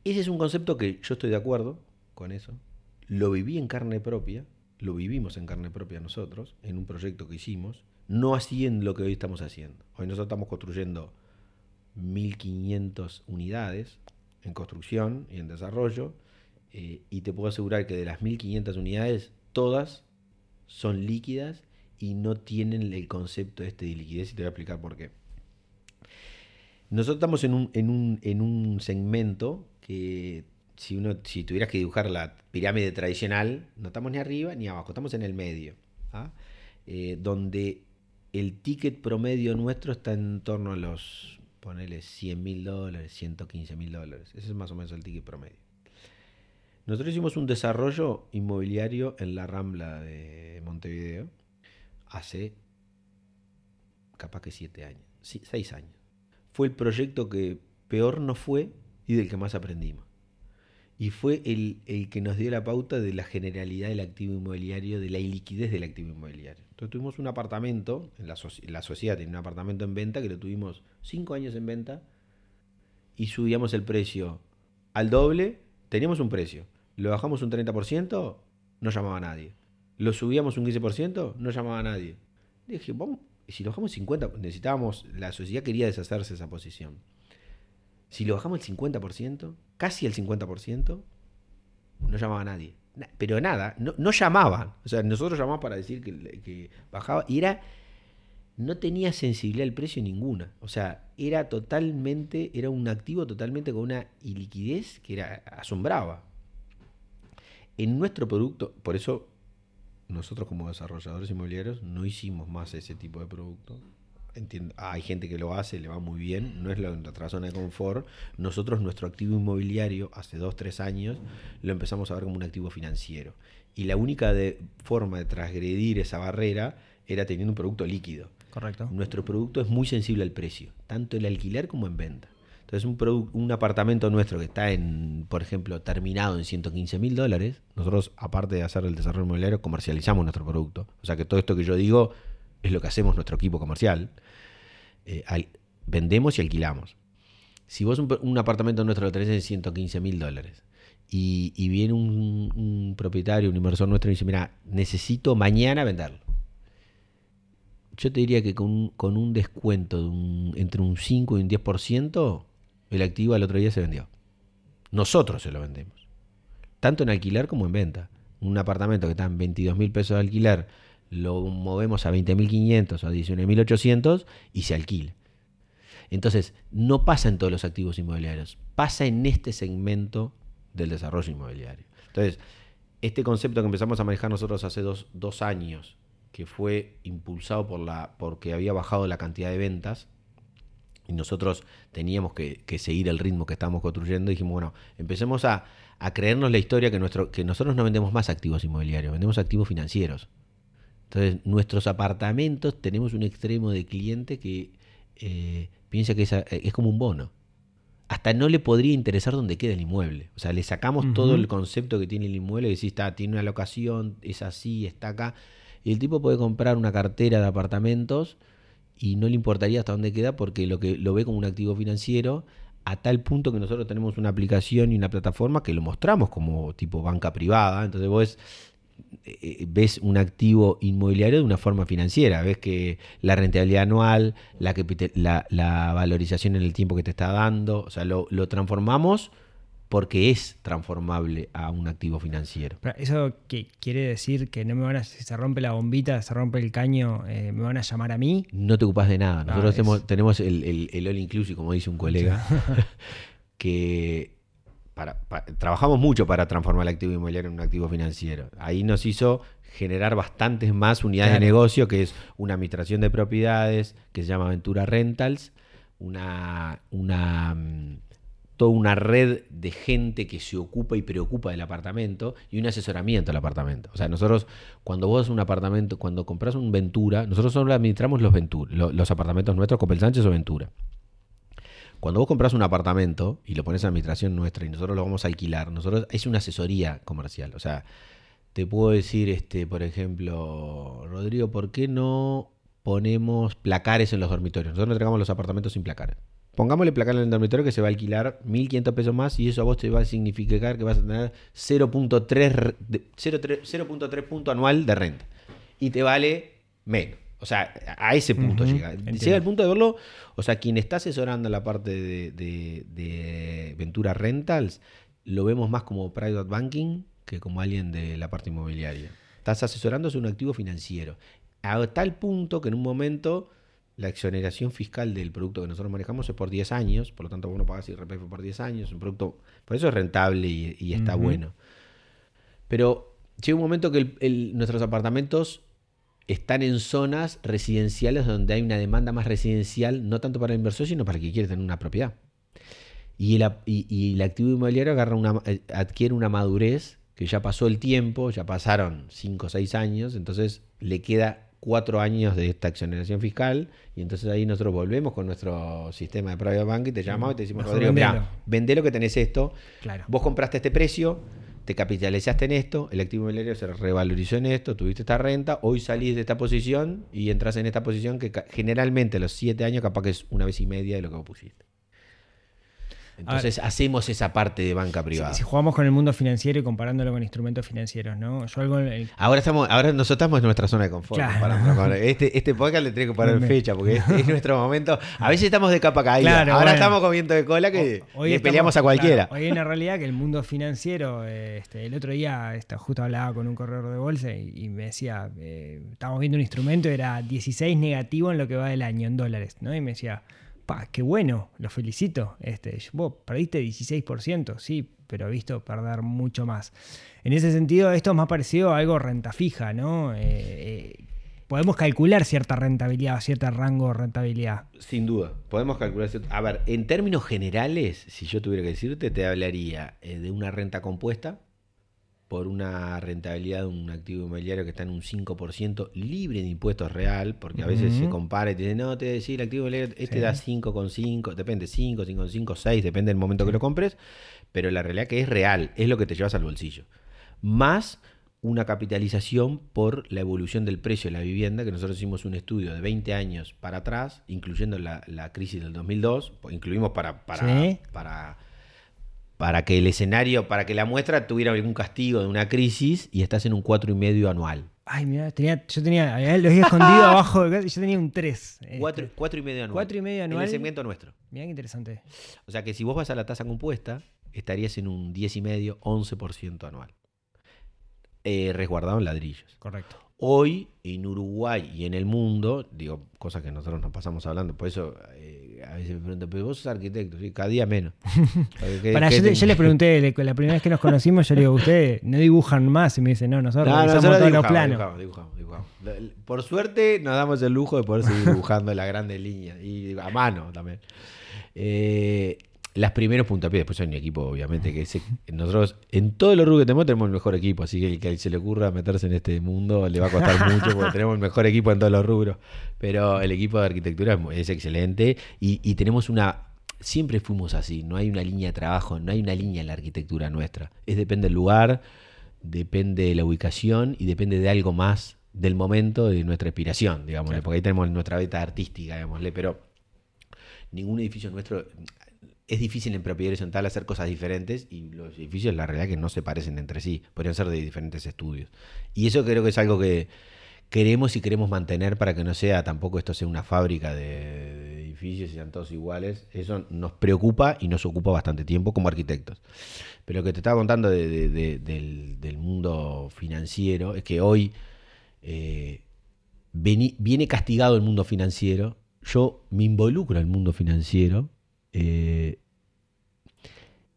ese es un concepto que yo estoy de acuerdo con eso. Lo viví en carne propia, lo vivimos en carne propia nosotros, en un proyecto que hicimos, no en lo que hoy estamos haciendo. Hoy nosotros estamos construyendo 1.500 unidades en construcción y en desarrollo, eh, y te puedo asegurar que de las 1.500 unidades, todas son líquidas y no tienen el concepto este de liquidez, y te voy a explicar por qué. Nosotros estamos en un, en un, en un segmento que si uno si tuvieras que dibujar la pirámide tradicional, no estamos ni arriba ni abajo, estamos en el medio. ¿ah? Eh, donde el ticket promedio nuestro está en torno a los, ponele 100 mil dólares, 115 mil dólares. Ese es más o menos el ticket promedio. Nosotros hicimos un desarrollo inmobiliario en la Rambla de Montevideo hace capaz que 7 años, 6 años fue el proyecto que peor nos fue y del que más aprendimos. Y fue el, el que nos dio la pauta de la generalidad del activo inmobiliario, de la iliquidez del activo inmobiliario. Entonces tuvimos un apartamento, en la, la sociedad tenía un apartamento en venta que lo tuvimos cinco años en venta y subíamos el precio al doble, teníamos un precio. Lo bajamos un 30%, no llamaba a nadie. Lo subíamos un 15%, no llamaba a nadie. Dije, vamos, y si lo bajamos 50%, necesitábamos, la sociedad quería deshacerse de esa posición. Si lo bajamos el 50%, casi el 50%, no llamaba a nadie. Na- Pero nada, no, llamaban. O sea, nosotros llamamos para decir que, que bajaba y era. No tenía sensibilidad al precio ninguna. O sea, era totalmente. Era un activo totalmente con una iliquidez que era asombraba. En nuestro producto, por eso nosotros como desarrolladores inmobiliarios no hicimos más ese tipo de producto. Entiendo, hay gente que lo hace, le va muy bien, no es la- nuestra zona de confort. Nosotros nuestro activo inmobiliario hace dos, tres años lo empezamos a ver como un activo financiero. Y la única de- forma de transgredir esa barrera era teniendo un producto líquido. Correcto. Nuestro producto es muy sensible al precio, tanto en alquiler como en venta. Entonces, un, un apartamento nuestro que está en, por ejemplo, terminado en 115 mil dólares, nosotros, aparte de hacer el desarrollo inmobiliario, comercializamos nuestro producto. O sea que todo esto que yo digo es lo que hacemos nuestro equipo comercial. Eh, al- vendemos y alquilamos. Si vos un, apartamento nuestro lo tenés en 115 mil dólares y, viene un, propietario, un inversor nuestro y dice, mira, necesito mañana venderlo yo te diría que con, un- con un descuento de un- entre un 5 y un 10%, el activo al otro día se vendió. Nosotros se lo vendemos. Tanto en alquiler como en venta. Un apartamento que está en 22 mil pesos de alquiler, lo movemos a 20.500 o a 19.800 y se alquila. Entonces, no pasa en todos los activos inmobiliarios, pasa en este segmento del desarrollo inmobiliario. Entonces, este concepto que empezamos a manejar nosotros hace dos, dos años, que fue impulsado por la, porque había bajado la cantidad de ventas, y nosotros teníamos que, seguir el ritmo que estábamos construyendo, dijimos, bueno, empecemos a, a creernos la historia que, nuestro, que nosotros no vendemos más activos inmobiliarios, vendemos activos financieros. Entonces, nuestros apartamentos tenemos un extremo de cliente que eh, piensa que es, a- es como un bono. Hasta no le podría interesar dónde queda el inmueble. O sea, le sacamos todo el concepto que tiene el inmueble, que sí está, tiene una locación, es así, está acá. Y el tipo puede comprar una cartera de apartamentos y no le importaría hasta dónde queda porque lo que lo ve como un activo financiero a tal punto que nosotros tenemos una aplicación y una plataforma que lo mostramos como tipo banca privada. Entonces vos eh, ves un activo inmobiliario de una forma financiera, ves que la rentabilidad anual, la, capita- la, la valorización en el tiempo que te está dando, o sea, lo, lo transformamos porque es transformable a un activo financiero. Pero ¿Eso qué quiere decir que no me van a, si se rompe la bombita, se rompe el caño, eh, me van a llamar a mí? No te ocupas de nada. Nosotros Ah, es- tenemos, tenemos el, el- el all inclusive, como dice un colega, <laughs> que para- trabajamos mucho para transformar el activo inmobiliario en un activo financiero. Ahí nos hizo generar bastantes más unidades Claro. de negocio, que es una administración de propiedades, que se llama Ventura Rentals, una, una mm, toda una red de gente que se ocupa y preocupa del apartamento y un asesoramiento al apartamento. O sea, nosotros, cuando vos un apartamento, cuando compras un Ventura, nosotros solo administramos los, Ventura, lo- los apartamentos nuestros, Copel Sánchez o Ventura. Cuando vos compras un apartamento y lo pones a administración nuestra y nosotros lo vamos a alquilar, nosotros es una asesoría comercial. O sea, te puedo decir, este, por ejemplo, Rodrigo, ¿por qué no ponemos placares en los dormitorios? Nosotros no entregamos los apartamentos sin placares. Pongámosle placar en el dormitorio que se va a alquilar 1.500 pesos más y eso a vos te va a significar que vas a tener 0.3 re- de- 0.3 0.3 punto anual de renta. Y te vale menos. O sea, a ese punto llega. entiendo. Llega el punto de verlo. O sea, quien está asesorando la parte de, de- de Ventura Rentals, lo vemos más como private banking que como alguien de la parte inmobiliaria. Estás asesorando sobre un activo financiero. A tal punto que en un momento la exoneración fiscal del producto que nosotros manejamos es por 10 años, por lo tanto vos no pagas IRPF por 10 años, un producto, por eso es rentable y, y está bueno. Pero llega un momento que el- el- nuestros apartamentos están en zonas residenciales donde hay una demanda más residencial, no tanto para el inversor, sino para el que quiere tener una propiedad. Y el, y- y el activo inmobiliario agarra una, eh, adquiere una madurez que ya pasó el tiempo, ya pasaron 5 o 6 años, entonces le queda 4 años de esta exoneración fiscal y entonces ahí nosotros volvemos con nuestro sistema de private bank y te llamamos y te decimos, Rodrigo, vendelo". mira, vendé lo que tenés esto, Claro. Vos compraste este precio, te capitalizaste en esto, el activo inmobiliario se revalorizó en esto, tuviste esta renta, hoy salís de esta posición y entras en esta posición que generalmente a los siete años capaz que es una vez y media de lo que vos pusiste. Entonces hacemos esa parte de banca privada. si jugamos con el mundo financiero y comparándolo con instrumentos financieros, ¿no? Yo algo en- Ahora estamos, ahora nosotros estamos en nuestra zona de confort. Claro. este, este podcast le tengo que Me- <laughs> fecha porque es, es nuestro momento. A veces estamos de capa caída. Claro, ahora bueno. estamos con viento de cola que Hoy le estamos- peleamos a cualquiera. claro, hoy hay una realidad que el mundo financiero, eh, este, el otro día justo hablaba con un corredor de bolsa y, y me decía, eh, estábamos viendo un instrumento, era 16 negativo en lo que va del año en dólares, ¿no? Y me decía, qué bueno, lo felicito. Este, vos perdiste 16%, sí, pero he visto perder mucho más. En ese sentido, esto es más parecido a algo renta fija, ¿no? Eh, eh, podemos calcular cierta rentabilidad, cierto rango de rentabilidad. Sin duda, podemos calcular. A ver, en términos generales, si yo tuviera que decirte, te hablaría eh, de una renta compuesta por una rentabilidad de un activo inmobiliario que está en un 5% libre de impuestos real, porque a veces se compara y te dicen, no, te decía el activo inmobiliario, este Sí. da 5,5, depende, 5, 5,5, 6, depende del momento que lo compres, pero la realidad que es real, es lo que te llevas al bolsillo. Más una capitalización por la evolución del precio de la vivienda, que nosotros hicimos un estudio de 20 años para atrás, incluyendo la, la crisis del 2002, pues incluimos para, para, Sí. para, para que el escenario, para que la muestra tuviera algún castigo de una crisis y estás en un 4,5 anual. Ay, mira, tenía, yo tenía, había- lo había escondido <laughs> abajo, yo tenía un 3. 4, cuatro y medio anual. Cuatro y medio En anual. el segmento nuestro. Mira qué interesante. O sea que si vos vas a la tasa compuesta, estarías en un 10,5, 11% anual. Eh, resguardado en ladrillos. Correcto. Hoy en Uruguay y en el mundo, digo, cosas que nosotros nos pasamos hablando, por eso eh, a veces me preguntan, pero vos sos arquitecto, ¿sí? cada día menos. <laughs> ¿Qué- Pará, qué yo, te- te- yo les pregunté, le- la primera vez que nos conocimos, yo le digo, ustedes no dibujan más. Y me dice, no, nosotros No, nosotros todos los dibujamos, planos. dibujamos, dibujamos, dibujamos. Por suerte nos damos el lujo de poder seguir dibujando las grandes líneas y a mano también. Eh, las primeros puntapiés, después hay un equipo, obviamente, que nosotros en todos los rubros que tenemos tenemos el mejor equipo, así que el que se le ocurra meterse en este mundo le va a costar <laughs> mucho porque tenemos el mejor equipo en todos los rubros. Pero el equipo de arquitectura es, excelente y, y tenemos una... Siempre fuimos así, no hay una línea de trabajo, no hay una línea en la arquitectura nuestra. Es depende del lugar, depende de la ubicación y depende de algo más del momento de nuestra inspiración, digámosle, Claro. porque ahí tenemos nuestra beta artística, digámosle, pero ningún edificio nuestro es difícil en propiedad horizontal hacer cosas diferentes y los edificios la realidad que no se parecen entre sí, podrían ser de diferentes estudios. Y eso creo que es algo que queremos y queremos mantener para que no sea tampoco esto sea una fábrica de, edificios y sean todos iguales. Eso nos preocupa y nos ocupa bastante tiempo como arquitectos. Pero lo que te estaba contando de- de- de- del, mundo financiero es que hoy eh, viene castigado el mundo financiero. Yo me involucro el mundo financiero. eh,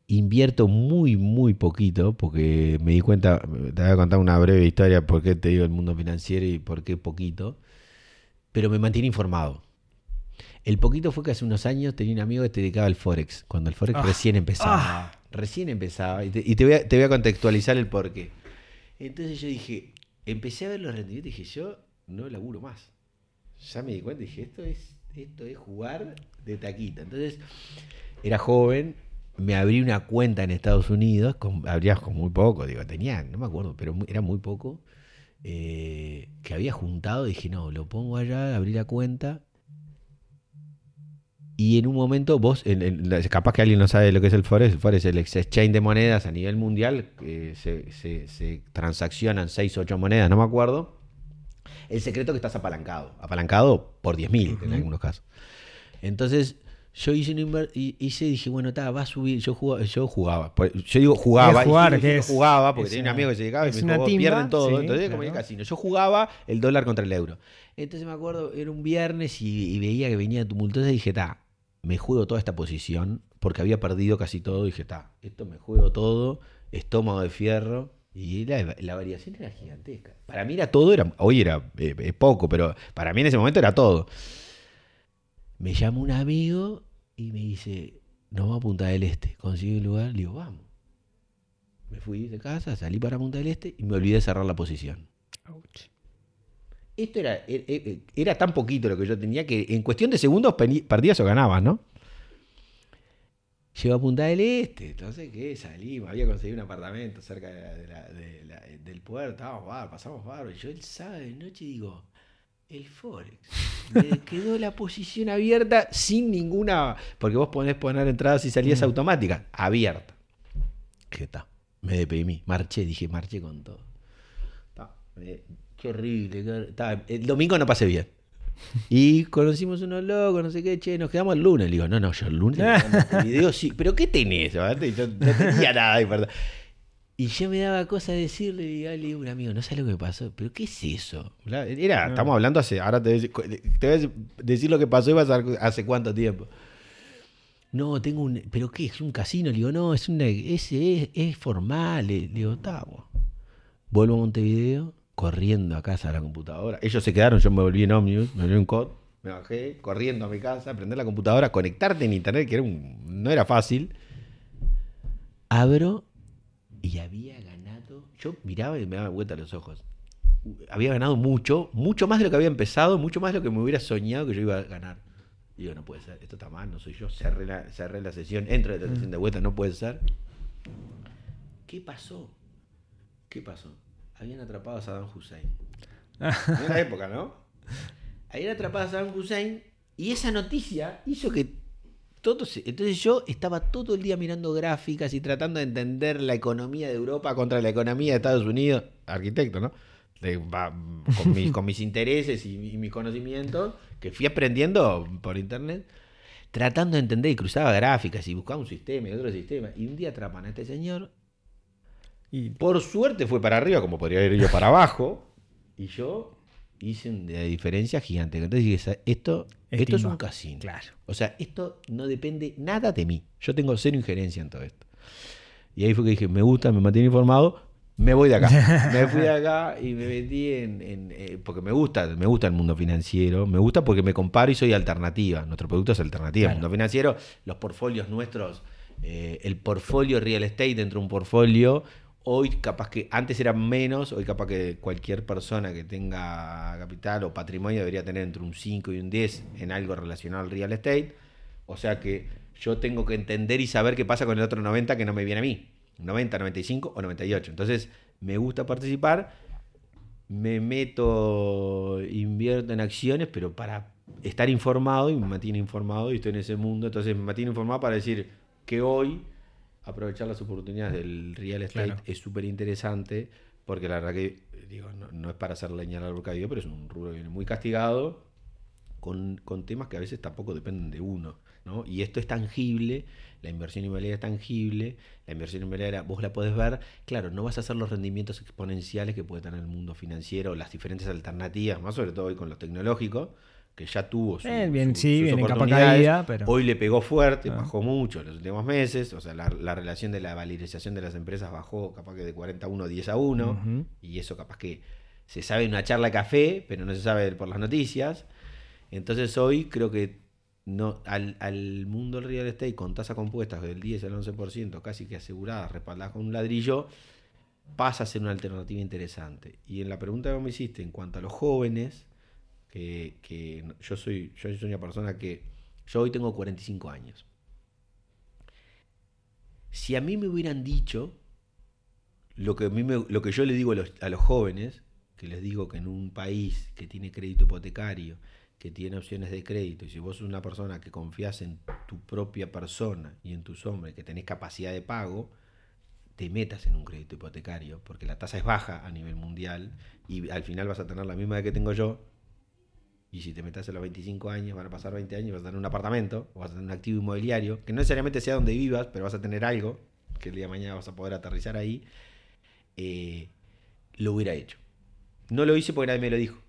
invierto muy, muy poquito, porque me di cuenta, te voy a contar una breve historia por qué te digo el mundo financiero y por qué poquito, pero me mantiene informado. El poquito fue que hace unos años tenía un amigo que se dedicaba al Forex, cuando el Forex Ah. recién empezaba. Ah. Recién empezaba. Y te, y te voy a, te voy a contextualizar el porqué. Entonces yo dije, empecé a ver los rendimientos y dije, yo no laburo más. Ya me di cuenta y dije, esto es, esto es jugar de taquita. Entonces, era joven, me abrí una cuenta en Estados Unidos, con, abrías con muy poco, digo, tenía, no me acuerdo, pero muy- era muy poco, eh, que había juntado, dije, no, lo pongo allá, abrí la cuenta. Y en un momento vos, en- en la- capaz que alguien no sabe lo que es el Forex, el Forex es el exchange de monedas a nivel mundial, se, se- se transaccionan 6 o 8 monedas, no me acuerdo. El secreto es que estás apalancado, apalancado por 10.000 en algunos casos. Entonces, yo hice un hice, dije, bueno, está, va a subir. Yo jugaba, yo jugaba. Yo digo jugaba, jugar, diciendo es- jugaba, porque es tenía un amigo que se dedicaba y me dijo, "Vos timba", pierden todo. sí, Entonces, como el claro. casino. Yo jugaba el dólar contra el euro. Entonces me acuerdo, era un viernes y, y veía que venía tumultuosa y dije, está, me juego toda esta posición, porque había perdido casi todo. Dije, está, esto me juego todo, estómago de fierro. Y la, la variación era gigantesca. Para mí era todo, era, hoy era eh, poco, pero para mí en ese momento era todo. Me llama un amigo y me dice, nos vamos a Punta del Este. Consigue un lugar, le digo, vamos. Me fui de casa, salí para Punta del Este y me olvidé de cerrar la posición. Ouch. Esto era, era, era tan poquito lo que yo tenía que en cuestión de segundos perdías o ganabas, ¿no? Llego a Punta del Este, entonces ¿qué? Salimos, había conseguido un apartamento cerca de la- de la- de la- del puerto, estábamos bar, pasamos bar, y yo el sábado de noche digo, el Forex. Me <laughs> quedó la posición abierta sin ninguna. Porque vos podés poner entradas y salidas automáticas. Abierta. Dije, está. Me deprimí. Marché, dije, marché con todo. Ta, me- qué horrible. qué el domingo no pasé bien. Y conocimos unos locos, no sé qué, che, nos quedamos el lunes. Le digo, no, no, yo el lunes. <laughs> video, sí. ¿Pero qué tenés? ¿verdad? Y Yo no tenía nada, y perdón. Y yo me daba cosa decirle, y le digo a un amigo, no sé lo que pasó, pero ¿qué es eso? Era, estamos hablando hace, ahora te, voy a decir- te voy a decir lo que pasó y vas a hace cuánto tiempo. No, tengo un, pero ¿qué? ¿Es un casino? Le digo, no, es una, ese es, es formal. Le, digo, está. Vuelvo a Montevideo, corriendo a casa a la computadora. Ellos se quedaron, yo me volví en Omnibus, me volví en COD, me bajé, corriendo a mi casa, prender la computadora, conectarte en internet, que era un, no era fácil. Abro y había ganado. Yo miraba y me daba vuelta los ojos. Había ganado mucho, mucho más de lo que había empezado, mucho más de lo que me hubiera soñado que yo iba a ganar. Digo, no puede ser, esto está mal, no soy yo. Cerré la, cerré la sesión, entro de la sesión de vuelta, no puede ser. ¿Qué pasó? ¿Qué pasó? Habían atrapado a Saddam Hussein. En la <laughs> época, ¿no? Habían atrapado a Saddam Hussein y esa noticia hizo que todo Entonces yo estaba todo el día mirando gráficas y tratando de entender la economía de Europa contra la economía de Estados Unidos. Arquitecto, ¿no? De- va, con, mis, con mis intereses y, y mis conocimientos que fui aprendiendo por internet, tratando de entender y cruzaba gráficas y buscaba un sistema y otro sistema. Y un día atrapan a este señor Y por suerte fue para arriba, como podría haber ido para abajo. Y yo hice una diferencia gigante. Entonces dije, esto, Es esto es un casino. Claro. O sea, esto no depende nada de mí. Yo tengo cero injerencia en todo esto. Y ahí fue que dije, me gusta, me mantiene informado, me voy de acá. <laughs> me fui de acá y me metí en, en- eh, porque me gusta, me gusta el mundo financiero, me gusta porque me comparo y soy alternativa. Nuestro producto es alternativa. Claro. El mundo financiero, los portfolios nuestros, eh, el portfolio real estate dentro de un portfolio, hoy capaz que antes eran menos, hoy capaz que cualquier persona que tenga capital o patrimonio debería tener entre un 5 y un 10 en algo relacionado al real estate. O sea que yo tengo que entender y saber qué pasa con el otro 90 que no me viene a mí. 90, 95 o 98. Entonces, me gusta participar, me meto, invierto en acciones, pero para estar informado y me mantiene informado y estoy en ese mundo. Entonces, me mantiene informado para decir que hoy aprovechar las oportunidades del real estate Claro. es súper interesante porque la verdad que, digo, no, no es para hacer leña al caído, pero es un rubro que viene muy castigado con, con temas que a veces tampoco dependen de uno. ¿no? Y esto es tangible, la inversión inmobiliaria es tangible, la inversión inmobiliaria vos la podés ver, claro, no vas a hacer los rendimientos exponenciales que puede tener el mundo financiero, las diferentes alternativas, más sobre todo hoy con lo tecnológico, que ya tuvo su, Eh, bien, su- sí, sus viene en capa oportunidades. caída, pero- Hoy le pegó fuerte, Ah. bajó mucho en los últimos meses, o sea, la, la relación de la valorización de las empresas bajó capaz que de 41 a 10 a 1, Ujú. y eso capaz que se sabe en una charla de café, pero no se sabe por las noticias. Entonces hoy creo que no, al, al mundo del real estate con tasa compuestas del 10 al 11%, casi que asegurada, respaldada con un ladrillo, pasa a ser una alternativa interesante. Y en la pregunta que me hiciste en cuanto a los jóvenes, que, yo, soy, yo soy una persona que yo hoy tengo 45 años. Si a mí me hubieran dicho lo que, a mí lo que yo le digo a los, a los jóvenes, que les digo que en un país que tiene crédito hipotecario, que tiene opciones de crédito, y si vos sos una persona que confías en tu propia persona y en tus hombres, que tenés capacidad de pago, te metas en un crédito hipotecario, porque la tasa es baja a nivel mundial y al final vas a tener la misma edad que tengo yo. Y si te metas a los 25 años, van a pasar 20 años, vas a tener un apartamento, o vas a tener un activo inmobiliario, que no necesariamente sea donde vivas, pero vas a tener algo, que el día de mañana vas a poder aterrizar ahí, eh, lo hubiera hecho. No lo hice porque nadie me lo dijo.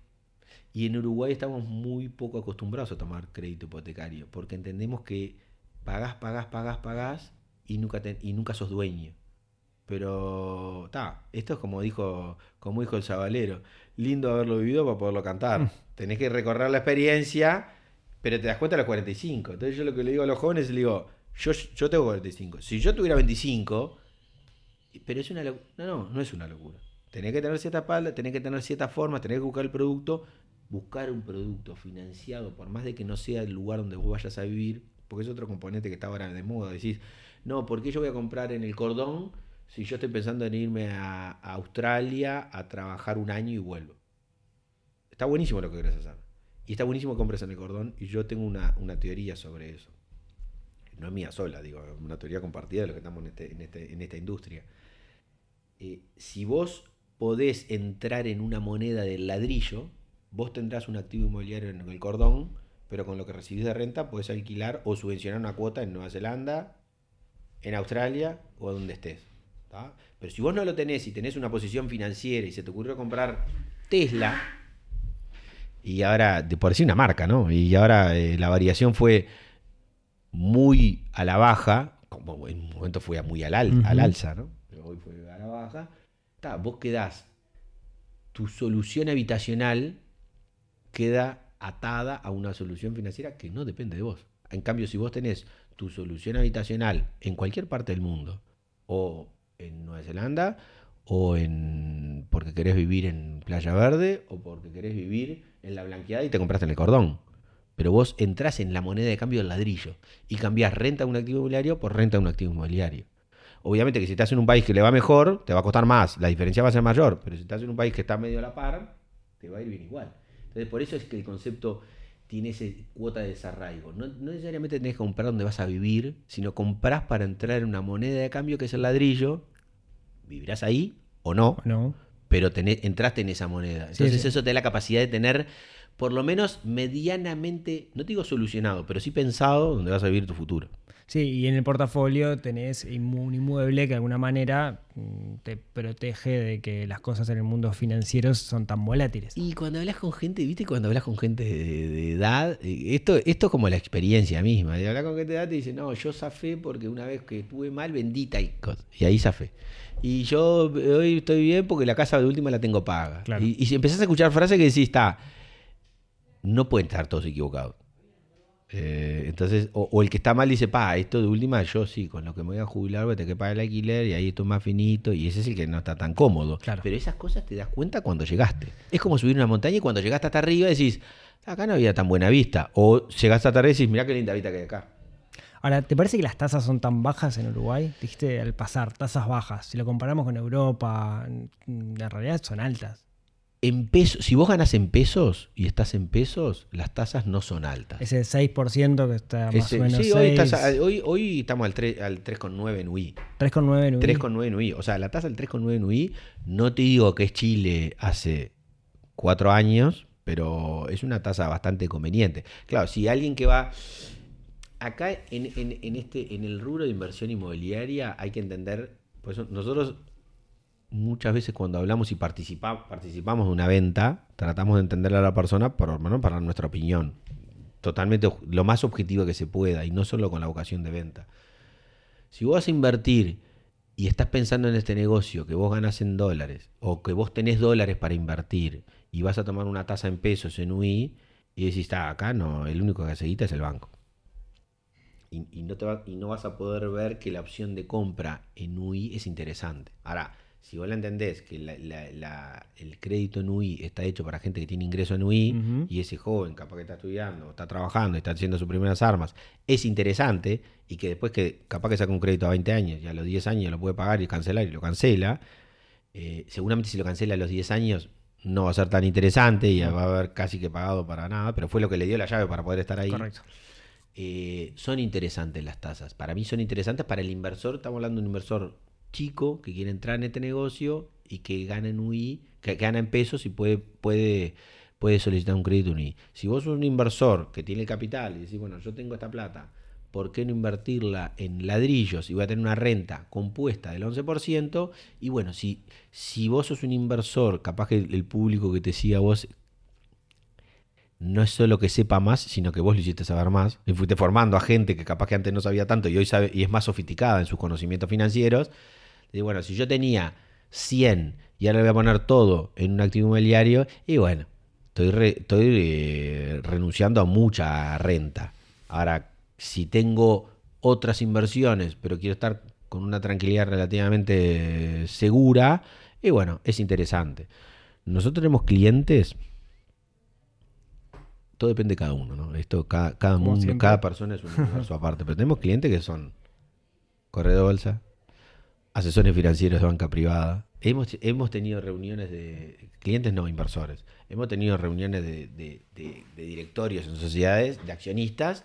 Y en Uruguay estamos muy poco acostumbrados a tomar crédito hipotecario, porque entendemos que pagás, pagás, pagás, pagás y nunca, y nunca sos dueño. Pero, ta, esto es como dijo, como dijo el sabalero, lindo haberlo vivido para poderlo cantar. Tenés que recorrer la experiencia, pero te das cuenta a los 45. Entonces yo lo que le digo a los jóvenes, le digo, yo, yo tengo 45. Si yo tuviera 25, pero es una locura. No, no, no es una locura. Tenés que tener cierta pala, tenés que tener ciertas formas, tenés que buscar el producto, buscar un producto financiado, por más de que no sea el lugar donde vos vayas a vivir, porque es otro componente que está ahora de moda. Decís, no, ¿por qué yo voy a comprar en el cordón si yo estoy pensando en irme a, Australia a trabajar un año y vuelvo? Está buenísimo lo que querés hacer. Y está buenísimo que compres en el cordón. Y yo tengo una, una teoría sobre eso. No es mía sola, digo, una teoría compartida de los que estamos en, este- en este- en esta industria. Eh, si vos podés entrar en una moneda del ladrillo, vos tendrás un activo inmobiliario en el cordón, pero con lo que recibís de renta podés alquilar o subvencionar una cuota en Nueva Zelanda, en Australia o donde estés. ¿Tá? Pero si vos no lo tenés y tenés una posición financiera y se te ocurrió comprar Tesla, y ahora, de por sí una marca, ¿no? Y ahora eh, la variación fue muy a la baja, como en un momento fue muy al, al, al alza, ¿no? Pero hoy fue a la baja. Ta, vos quedás, tu solución habitacional queda atada a una solución financiera que no depende de vos. En cambio, si vos tenés tu solución habitacional en cualquier parte del mundo, o en Nueva Zelanda, o en porque querés vivir en Playa Verde, o porque querés vivir en la blanqueada y te compraste en el cordón. Pero vos entrás en la moneda de cambio del ladrillo y cambiás renta de un activo inmobiliario por renta de un activo inmobiliario. Obviamente que si estás en un país que le va mejor, te va a costar más, la diferencia va a ser mayor, pero si estás en un país que está medio a la par, te va a ir bien igual. Entonces, por eso es que el concepto tiene esa cuota de desarraigo. No, no necesariamente tenés que comprar donde vas a vivir, sino comprás para entrar en una moneda de cambio que es el ladrillo, vivirás ahí o no, No. pero tenés- entraste en esa moneda. Sí, Entonces sí. eso te da la capacidad de tener, por lo menos medianamente, no te digo solucionado, pero sí pensado donde vas a vivir tu futuro. Sí, y en el portafolio tenés un inmueble que de alguna manera mm, te protege de que las cosas en el mundo financiero son tan volátiles. Y cuando hablas con gente, viste, cuando hablas con gente de, de edad, eh, esto, esto es como la experiencia misma. De hablar con gente de edad te dice, no, yo zafé porque una vez que estuve mal tal cosa. Y ahí zafé. Y yo hoy estoy bien porque la casa de última la tengo paga. Claro. Y, y si empezás a escuchar frases que decís, está, no pueden estar todos equivocados. Eh, entonces, o, o el que está mal dice, pa, esto de última, yo sí, con lo que me voy a jubilar voy a tener que pagar el alquiler y ahí esto es más finito y ese es el que no está tan cómodo. Claro. Pero esas cosas te das cuenta cuando llegaste. Es como subir una montaña y cuando llegaste hasta arriba decís, acá no había tan buena vista. O llegaste hasta arriba y decís, mirá qué linda vista que hay acá. Ahora, ¿te parece que las tasas son tan bajas en Uruguay? Dijiste al pasar, tasas bajas. Si lo comparamos con Europa, en realidad son altas. En pesos, si vos ganás en pesos y estás en pesos, las tasas no son altas. Ese 6% que está más Ese- o menos sí, hoy, 6, estás- hoy, hoy estamos al, tre- al 3,9 en UI. 3,9 en UI. 3,9 en UI. O sea, la tasa del 3,9 en UI, no te digo que es Chile hace cuatro años, pero es una tasa bastante conveniente. Claro, si alguien que va... Acá en, en- en este, en el rubro de inversión inmobiliaria hay que entender, pues nosotros muchas veces cuando hablamos y participa- participamos de una venta, tratamos de entender a la persona por, bueno, para nuestra opinión. Totalmente lo más objetivo que se pueda y no solo con la vocación de venta. Si vos vas a invertir y estás pensando en este negocio que vos ganas en dólares o que vos tenés dólares para invertir y vas a tomar una tasa en pesos en UI y decís, está acá no, el único que hace guita es el banco. Y, no te y no vas a poder ver que la opción de compra en UI es interesante. Ahora, si vos la entendés que la- la- la- el crédito en UI está hecho para gente que tiene ingreso en UI y ese joven capaz que está estudiando, está trabajando, está haciendo sus primeras armas, es interesante y que después que capaz que saca un crédito a 20 años y a los 10 años lo puede pagar y cancelar y lo cancela, eh, seguramente si lo cancela a los 10 años no va a ser tan interesante y va a haber casi que pagado para nada, pero fue lo que le dio la llave para poder estar ahí. Correcto. Eh, son interesantes las tasas. Para mí son interesantes para el inversor. Estamos hablando de un inversor chico que quiere entrar en este negocio y que gana en UI, que, gana en pesos y puede, puede, puede solicitar un crédito en UI. Si vos sos un inversor que tiene capital y decís, bueno, yo tengo esta plata, ¿por qué no invertirla en ladrillos y voy a tener una renta compuesta del 11%? Y bueno, si, si vos sos un inversor, capaz que el, público que te siga vos no es solo que sepa más, sino que vos lo hiciste saber más. Y fuiste formando a gente que capaz que antes no sabía tanto y hoy sabe y es más sofisticada en sus conocimientos financieros. Y bueno, si yo tenía 100 y ahora le voy a poner todo en un activo inmobiliario, y bueno, estoy, estoy eh, renunciando a mucha renta. Ahora, si tengo otras inversiones, pero quiero estar con una tranquilidad relativamente segura, y bueno, es interesante. Nosotros tenemos clientes todo depende de cada uno, ¿no? Esto, cada, cada mundo, siempre. cada persona es un universo <laughs> aparte. Pero tenemos clientes que son corredor de bolsa, asesores financieros de banca privada. Hemos, hemos tenido reuniones de clientes, no inversores. Hemos tenido reuniones de, de- de- de directorios en sociedades, de accionistas.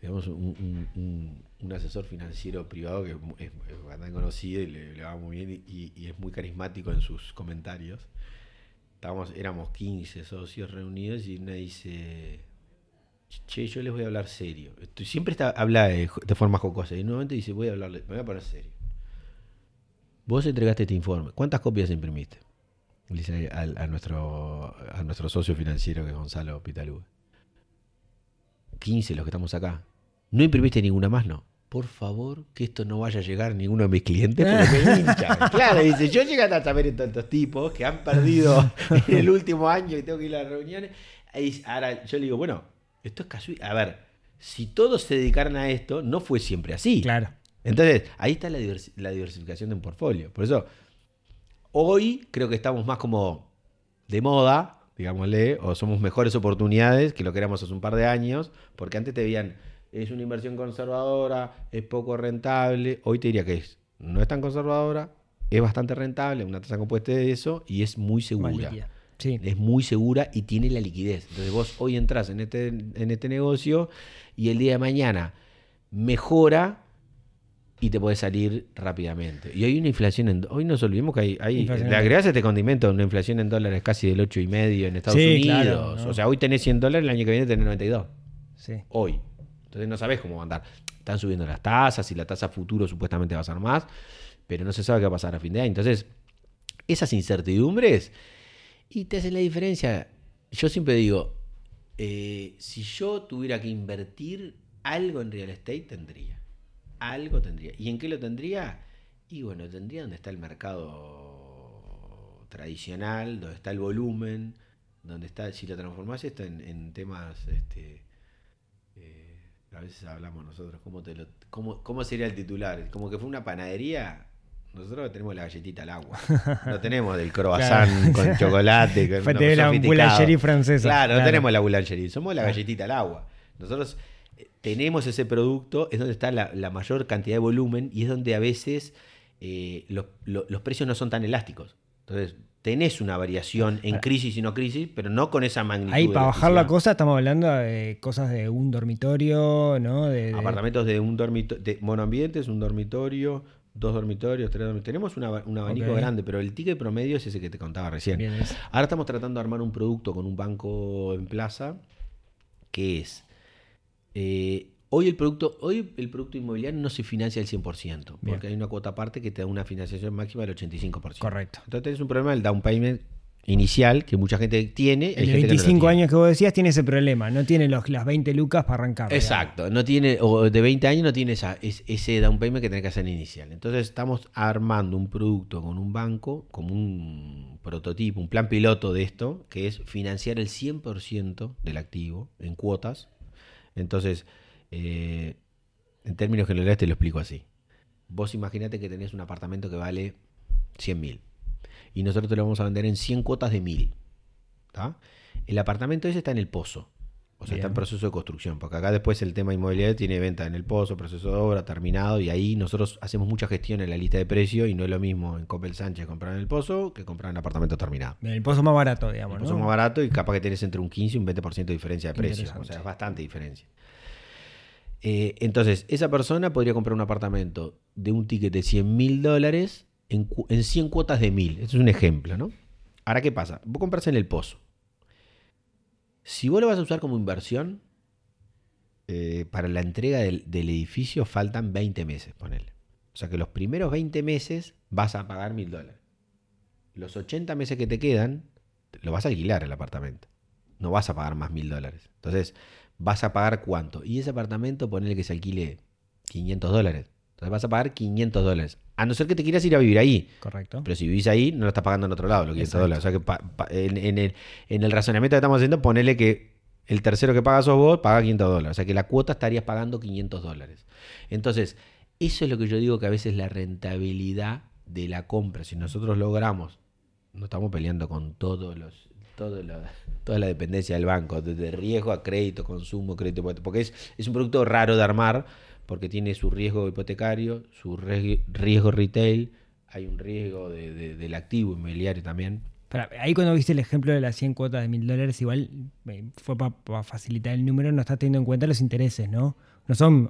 Tenemos un, un- un- un asesor financiero privado que es- es bastante conocido y le, le va muy bien y- y es muy carismático en sus comentarios estábamos, éramos 15 socios reunidos y una dice, che, yo les voy a hablar serio. Siempre está, habla de, forma jocosa y en un momento dice, voy a hablarle, me voy a poner serio. Vos entregaste este informe, ¿cuántas copias imprimiste? Le dice a nuestro, a nuestro socio financiero que es Gonzalo Pitalúa. 15 los que estamos acá. ¿No imprimiste ninguna más? No. Por favor, que esto no vaya a llegar a ninguno de mis clientes porque me <laughs> hinchan. Claro, dice, yo llegué a saber en tantos tipos que han perdido <laughs> en el último año y tengo que ir a las reuniones. Ahí, ahora yo le digo, bueno, esto es casual. A ver, si todos se dedicaran a esto, no fue siempre así. Claro. Entonces, ahí está la, la diversificación de un portfolio. Por eso, hoy creo que estamos más como de moda, digámosle, o somos mejores oportunidades que lo que éramos hace un par de años, porque antes te veían, es una inversión conservadora, es poco rentable, hoy te diría que es, no es tan conservadora, es bastante rentable, una tasa compuesta de eso, y es muy segura. Sí. Es muy segura y tiene la liquidez. Entonces vos hoy entras en este, en este negocio y el día de mañana mejora y te puede salir rápidamente. Y hay una inflación en... Hoy nos olvidemos que hay... hay le agregás este condimento, una inflación en dólares casi del 8,5 en Estados Sí, Unidos. claro, ¿no? O sea, hoy tenés 100 dólares, el año que viene tenés 92. Sí. Hoy. Entonces no sabés cómo va a andar. están subiendo las tasas y la tasa futuro supuestamente va a ser más, pero no se sabe qué va a pasar a fin de año. Entonces, esas incertidumbres y te hacen la diferencia. Yo siempre digo, eh, si yo tuviera que invertir algo en real estate, tendría. Algo tendría. ¿Y en qué lo tendría? Y bueno, tendría donde está el mercado tradicional, donde está el volumen, donde está, si lo transformás esto en, en temas, este, a veces hablamos nosotros, ¿cómo, te lo- cómo, ¿cómo sería el titular? Como que fue una panadería, nosotros tenemos la galletita al agua. No tenemos del croissant con chocolate. Con <laughs> Fue la boulangerie francesa. Claro, no tenemos la boulangerie, somos la galletita al agua. Nosotros eh, tenemos ese producto, es donde está la, la mayor cantidad de volumen y es donde a veces eh, los, lo- los precios no son tan elásticos. Entonces, tenés una variación en crisis y no crisis, pero no con esa magnitud. Ahí para bajar la cosa estamos hablando de cosas de un dormitorio, ¿no? De, de- Apartamentos de un dormitorio, de monoambientes, un dormitorio, dos dormitorios, tres dormitorios. Tenemos una- un abanico grande, pero el ticket promedio es ese que te contaba recién. Bien, es- Ahora estamos tratando de armar un producto con un banco en plaza que es. eh, hoy, el producto, hoy el producto inmobiliario no se financia al 100%, Bien. porque hay una cuota aparte que te da una financiación máxima del 85%. Correcto. Entonces tenés un problema del down payment inicial que mucha gente tiene. El de gente que no lo 25 tiene. años que vos decías tiene ese problema, no tiene los, las 20 lucas para arrancar. Exacto, no tiene, o de 20 años no tiene esa, es- ese down payment que tenés que hacer inicial. Entonces estamos armando un producto con un banco, como un prototipo, un plan piloto de esto, que es financiar el 100% del activo en cuotas. Entonces, eh, en términos generales te lo explico así. Vos imaginate que tenés un apartamento que vale 100 mil y nosotros te lo vamos a vender en 100 cuotas de mil. ¿tá? El apartamento ese está en el pozo. O sea, está en proceso de construcción, porque acá después el tema inmobiliario tiene venta en el pozo, proceso de obra, terminado, y ahí nosotros hacemos mucha gestión en la lista de precios y no es lo mismo en Copel Sánchez comprar en el pozo que comprar en apartamento terminado. Bien, El pozo más barato, digamos, El ¿no? pozo más barato y capaz que tenés entre un 15 y un 20% de diferencia de precio. O sea, es bastante diferencia. Eh, entonces, esa persona podría comprar un apartamento de un ticket de 100 mil dólares en, en 100 cuotas de mil. Esto es un ejemplo, ¿no? Ahora, ¿qué pasa? Vos compras en el pozo. Si vos lo vas a usar como inversión, eh, para la entrega del, del edificio faltan 20 meses, ponele. O sea que los primeros 20 meses vas a pagar mil dólares. Los 80 meses que te quedan, lo vas a alquilar el apartamento. No vas a pagar más mil dólares. Entonces, ¿vas a pagar cuánto? Y ese apartamento, ponele que se alquile 500 dólares. Entonces vas a pagar 500 dólares. A no ser que te quieras ir a vivir ahí. Correcto. Pero si vivís ahí, no lo estás pagando en otro lado, los 500 Exacto. dólares. O sea que pa- pa- en, en el, en el razonamiento que estamos haciendo, ponele que el tercero que paga sos vos, paga 500 dólares. O sea que la cuota estarías pagando 500 dólares. Entonces, eso es lo que yo digo que a veces la rentabilidad de la compra, si nosotros logramos, no estamos peleando con todos los, todo lo- <laughs> toda la dependencia del banco, desde riesgo a crédito, consumo, crédito, porque es, es un producto raro de armar, porque tiene su riesgo hipotecario, su ries- riesgo retail, hay un riesgo de- de- del activo inmobiliario también. Pará, ahí cuando viste el ejemplo de las 100 cuotas de mil dólares, igual eh, fue para facilitar el número, no estás teniendo en cuenta los intereses, ¿no? No son,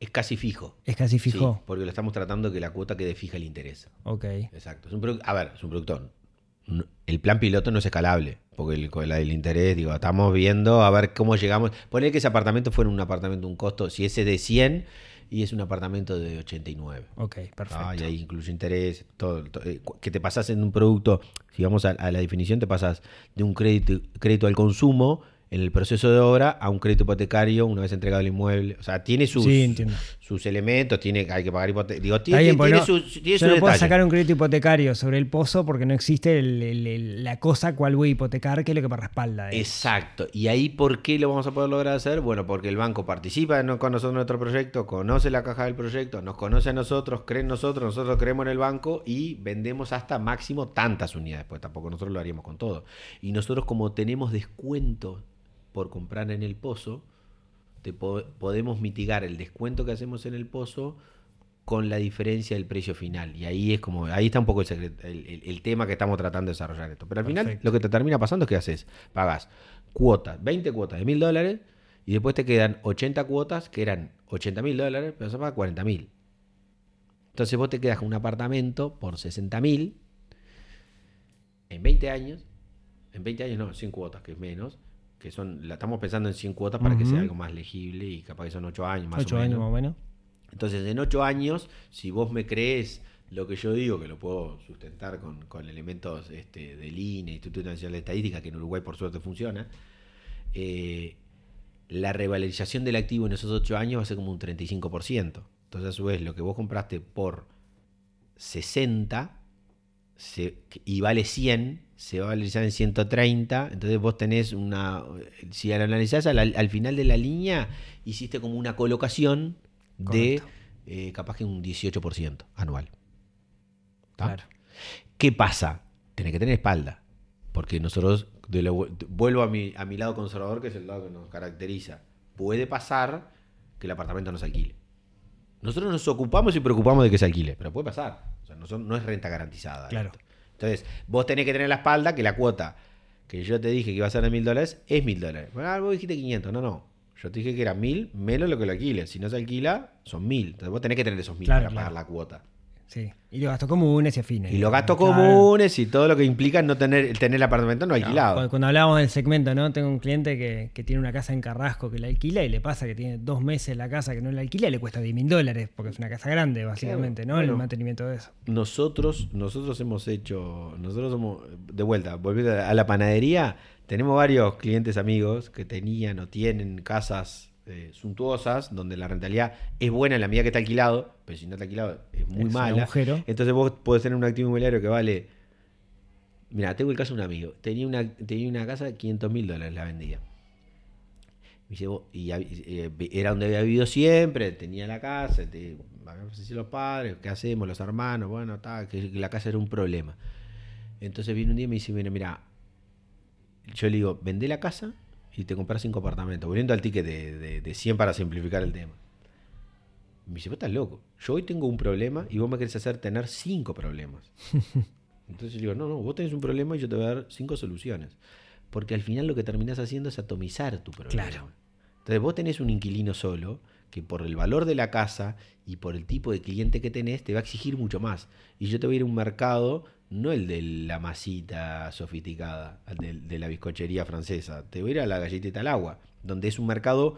Es casi fijo. es casi Sí, fijo. porque lo estamos tratando que la cuota quede fija el interés. Ok. Exacto. Es un a ver, es un producto. El plan piloto no es escalable, porque el, la del interés, digo, estamos viendo a ver cómo llegamos. Poner que ese apartamento fuera un apartamento, un costo, si ese de 100 y es un apartamento de 89. Ok, perfecto. Ah, y ahí incluye interés, todo, to- eh, que te pasas en un producto, si vamos a, a la definición, te pasas de un crédito, crédito al consumo en el proceso de obra a un crédito hipotecario una vez entregado el inmueble. O sea, tiene sus, Sí. Sus elementos, tiene, hay que pagar hipoteca. Digo, tiene, bien, porque tiene no- tiene yo no puedo sacar un crédito hipotecario sobre el pozo porque no existe el- el- el- la cosa cual voy a hipotecar, que es lo que me respalda. eh. Exacto. ¿Y ahí por qué lo vamos a poder lograr hacer? Bueno, porque el banco participa en- con nosotros en nuestro proyecto, conoce la caja del proyecto, nos conoce a nosotros, cree en nosotros, nosotros creemos en el banco y vendemos hasta máximo tantas unidades, pues tampoco nosotros lo haríamos con todo. Y nosotros como tenemos descuento por comprar en el pozo, te po- podemos mitigar el descuento que hacemos en el pozo con la diferencia del precio final. Y ahí es como, ahí está un poco el, secreto- el, el- el tema que estamos tratando de desarrollar esto. Pero al final lo que te termina pasando es que haces, pagas cuotas, 20 cuotas de mil dólares, y después te quedan 80 cuotas que eran 80 mil dólares, pero se paga 40 mil. Entonces vos te quedas con un apartamento por 60 mil en 20 años, en 20 años no, 100 cuotas, que es menos, que son, la estamos pensando en 100 cuotas para que sea algo más legible y capaz que son 8 años más Ocho o menos. años más o menos. Entonces, en 8 años, si vos me crees lo que yo digo, que lo puedo sustentar con, con elementos este, del INE, Instituto Nacional de Estadística, que en Uruguay por suerte funciona, eh, la revalorización del activo en esos 8 años va a ser como un 35%. Entonces, a su vez, lo que vos compraste por 60 se- y vale 100, se va a valorizar en 130. Entonces, vos tenés una. Si lo analizás al, al final de la línea, hiciste como una colocación de eh, capaz que un 18% anual. ¿Tá? Claro. ¿Qué pasa? Tenés que tener espalda. Porque nosotros, de vuelvo a mi, a mi lado conservador, que es el lado que nos caracteriza. Puede pasar que el apartamento no se alquile. Nosotros nos ocupamos y preocupamos de que se alquile, pero puede pasar. O sea, no, son- no es renta garantizada. Claro. esto. Entonces, vos tenés que tener la espalda que la cuota que yo te dije que iba a ser de mil dólares es mil dólares. Bueno, ah, vos dijiste 500. No, no. Yo te dije que era mil menos lo que lo alquile. Si no se alquila, son mil. Entonces vos tenés que tener esos mil Claro, para claro. pagar la cuota. Sí. Y los gastos comunes y afines. Y los gastos Claro. comunes y todo lo que implica no tener, tener el apartamento no alquilado. Cuando, cuando hablábamos del segmento, ¿no? Tengo un cliente que, que tiene una casa en Carrasco que la alquila y le pasa que tiene dos meses la casa que no la alquila y le cuesta 10 mil dólares porque es una casa grande, básicamente, ¿no? bueno. El mantenimiento de eso. Nosotros, nosotros hemos hecho, nosotros somos, de vuelta, volviendo a la panadería, tenemos varios clientes amigos que tenían o tienen casas eh, suntuosas donde la rentabilidad es buena en la medida que está alquilado, pero si no está alquilado es muy Es mala. agujero. Entonces vos podés tener un activo inmobiliario que vale, mira, tengo el caso de un amigo, tenía una, tenía una casa de 500 mil dólares, la vendía. Me dice, vos- y eh, era donde había vivido siempre, tenía la casa, te, los padres, ¿qué hacemos? Los hermanos, bueno, ta, que que la casa era un problema. Entonces viene un día y me dice, mira, mira, yo le digo, vendé la casa y te compras cinco apartamentos, volviendo al ticket de, de, de 100 para simplificar el tema. Me dice, vos estás loco, yo hoy tengo un problema y vos me querés hacer tener cinco problemas. <laughs> Entonces yo digo, no, no, vos tenés un problema y yo te voy a dar cinco soluciones. Porque al final lo que terminás haciendo es atomizar tu problema. Claro. Entonces vos tenés un inquilino solo que por el valor de la casa y por el tipo de cliente que tenés te va a exigir mucho más. Y yo te voy a ir a un mercado, no el de la masita sofisticada, de, de la bizcochería francesa, te voy a ir a la galletita al agua, donde es un mercado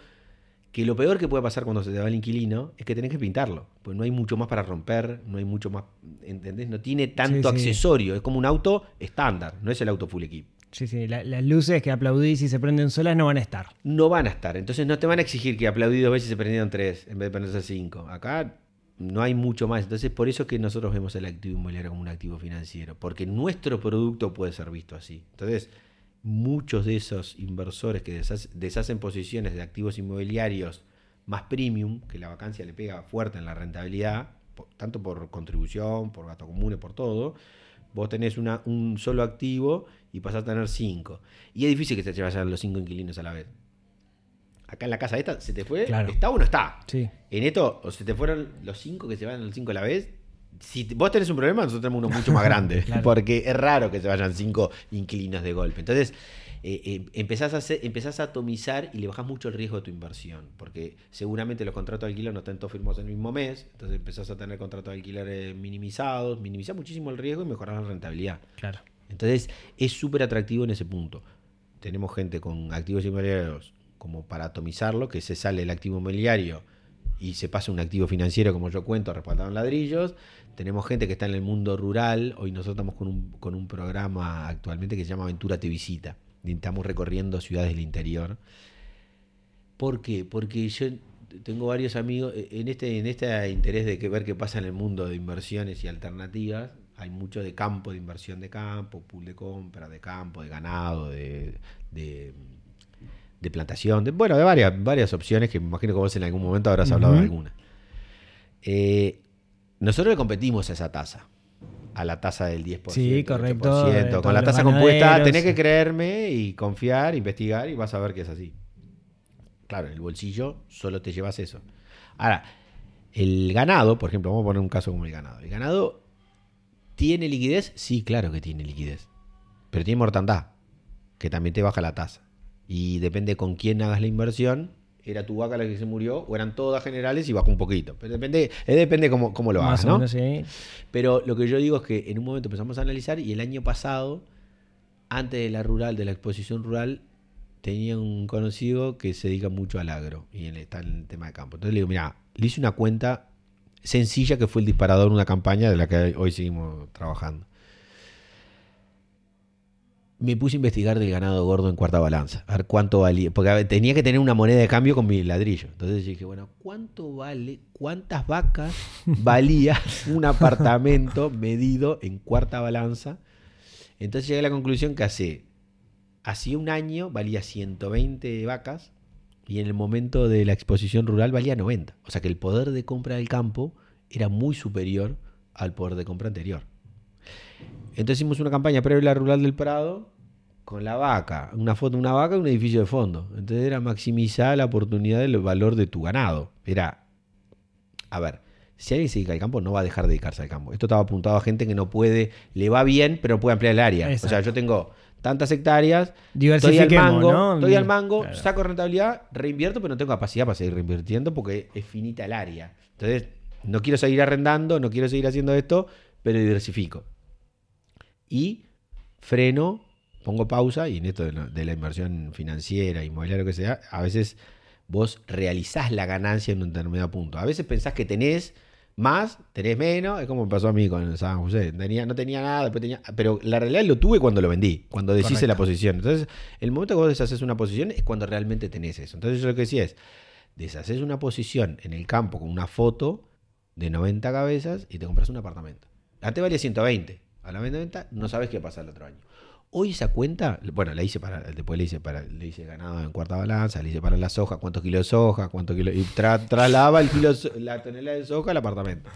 que lo peor que puede pasar cuando se te va el inquilino es que tenés que pintarlo, pues no hay mucho más para romper, no hay mucho más, ¿entendés? No tiene tanto Sí, sí. accesorio, es como un auto estándar, no es el auto full equip. Sí, sí, la- las luces que aplaudís y se prenden solas no van a estar. no van a estar. Entonces no te van a exigir que aplaudí dos veces y se prendieron tres en vez de ponerse cinco. Acá no hay mucho más. Entonces por eso es que nosotros vemos el activo inmobiliario como un activo financiero. Porque nuestro producto puede ser visto así. Entonces muchos de esos inversores que deshace- deshacen posiciones de activos inmobiliarios más premium, que la vacancia le pega fuerte en la rentabilidad, tanto por contribución, por gasto común, por todo, vos tenés una, un solo activo y pasás a tener cinco. Y es difícil que se te vayan los cinco inquilinos a la vez. Acá en la casa esta, ¿se te fue? Claro. ¿Está o no está? Sí. En esto, o se te fueron los cinco que se van los cinco a la vez. Si vos tenés un problema, nosotros tenemos uno mucho más <laughs> grande. Claro. Porque es raro que se vayan cinco inquilinos de golpe. Entonces, eh, eh, empezás, a hacer- empezás a atomizar y le bajás mucho el riesgo de tu inversión. Porque seguramente los contratos de alquiler no están todos firmados en el mismo mes. Entonces empezás a tener contratos de alquiler eh, minimizados. Minimizás muchísimo el riesgo y mejorás la rentabilidad. Claro. Entonces, es súper atractivo en ese punto. Tenemos gente con activos inmobiliarios como para atomizarlo, que se sale el activo inmobiliario y se pasa un activo financiero, como yo cuento, respaldado en ladrillos. Tenemos gente que está en el mundo rural. Hoy nosotros estamos con un, con un programa actualmente que se llama Aventura Te Visita. Estamos recorriendo ciudades del interior. ¿Por qué? Porque yo tengo varios amigos eh, en este, en este interés de que ver qué pasa en el mundo de inversiones y alternativas. Hay mucho de campo, de inversión de campo, pool de compra, de campo, de ganado, de, de, de plantación, de, bueno, de varias, varias opciones que me imagino que vos en algún momento habrás hablado de alguna. Eh, nosotros le competimos a esa tasa, a la tasa del 10%. Sí, correcto, 8%. de todos Con la tasa compuesta tenés que creerme y confiar, investigar y vas a ver que es así. Claro, en el bolsillo solo te llevas eso. Ahora, el ganado, por ejemplo, vamos a poner un caso como el ganado. ¿El ganado tiene liquidez? Sí, claro que tiene liquidez. Pero tiene mortandad, que también te baja la tasa. Y depende con quién hagas la inversión. ¿Era tu vaca la que se murió o eran todas generales y bajó un poquito? Pero depende, eh, depende cómo, cómo lo Más hagas, o ¿no? menos, sí. Pero lo que yo digo es que en un momento empezamos a analizar y el año pasado, antes de la rural, de la exposición rural, tenía un conocido que se dedica mucho al agro y está en el tema de campo. Entonces le digo, mira, le hice una cuenta sencilla que fue el disparador de una campaña de la que hoy seguimos trabajando. Me puse a investigar del ganado gordo en cuarta balanza, a ver cuánto valía, porque tenía que tener una moneda de cambio con mi ladrillo. Entonces dije, bueno, ¿cuánto vale, cuántas vacas <laughs> valía un apartamento medido en cuarta balanza? Entonces llegué a la conclusión que hace, hacía un año valía 120 vacas y en el momento de la exposición rural valía 90. O sea que el poder de compra del campo era muy superior al poder de compra anterior. Entonces hicimos una campaña previa a la rural del Prado con la vaca, una foto de una vaca y un edificio de fondo. Entonces era maximizar la oportunidad del valor de tu ganado. Era, a ver, si alguien se dedica al campo, no va a dejar de dedicarse al campo. Esto estaba apuntado a gente que no puede, le va bien, pero no puede ampliar el área. O sea, yo tengo tantas hectáreas, estoy al mango, ¿no? estoy al mango, Claro. saco rentabilidad, reinvierto, pero no tengo capacidad para seguir reinvirtiendo porque es finita el área. Entonces, no quiero seguir arrendando, no quiero seguir haciendo esto, pero diversifico. Y freno, pongo pausa, y en esto de la, de la inversión financiera, inmobiliaria, lo que sea, a veces vos realizás la ganancia en un determinado punto. A veces pensás que tenés más, tenés menos, es como me pasó a mí con San José. Tenía, no tenía nada, después tenía. Pero la realidad lo tuve cuando lo vendí, cuando deshice la posición. Entonces, el momento que vos deshaces una posición es cuando realmente tenés eso. Entonces, yo lo que decía es: deshaces una posición en el campo con una foto de 90 cabezas y te compras un apartamento. Antes valía 120, a la 90 no sabes qué pasa el otro año. Hoy esa cuenta, bueno, la hice para, después le hice para, le hice ganado en cuarta balanza, le hice para la soja, cuántos kilos de soja, cuántos kilos, y tra- trasladaba el kilo, la tonelada de soja al apartamento.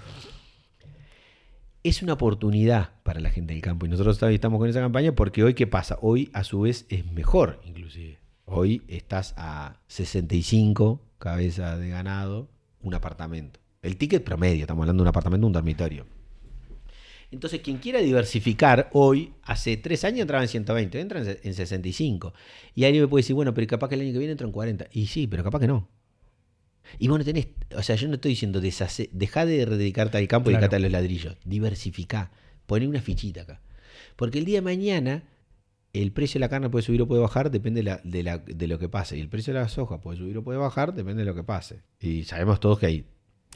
Es una oportunidad para la gente del campo y nosotros estamos con esa campaña porque hoy, ¿qué pasa? Hoy a su vez es mejor, inclusive. Hoy estás a 65 cabezas de ganado, un apartamento. El ticket promedio, estamos hablando de un apartamento, un dormitorio. Entonces, quien quiera diversificar hoy, hace tres años entraba en 120, entra en se- en 65. Y alguien me puede decir, bueno, pero capaz que el año que viene entro en 40. Y sí, pero capaz que no. Y bueno, tenés, o sea, yo no estoy diciendo deshace, deja de dedicarte al campo y Claro. dedicarte a los ladrillos. Diversificá. Poné una fichita acá. Porque el día de mañana el precio de la carne puede subir o puede bajar, depende de, la- de la- de lo que pase. Y el precio de la soja puede subir o puede bajar, depende de lo que pase. Y sabemos todos que hay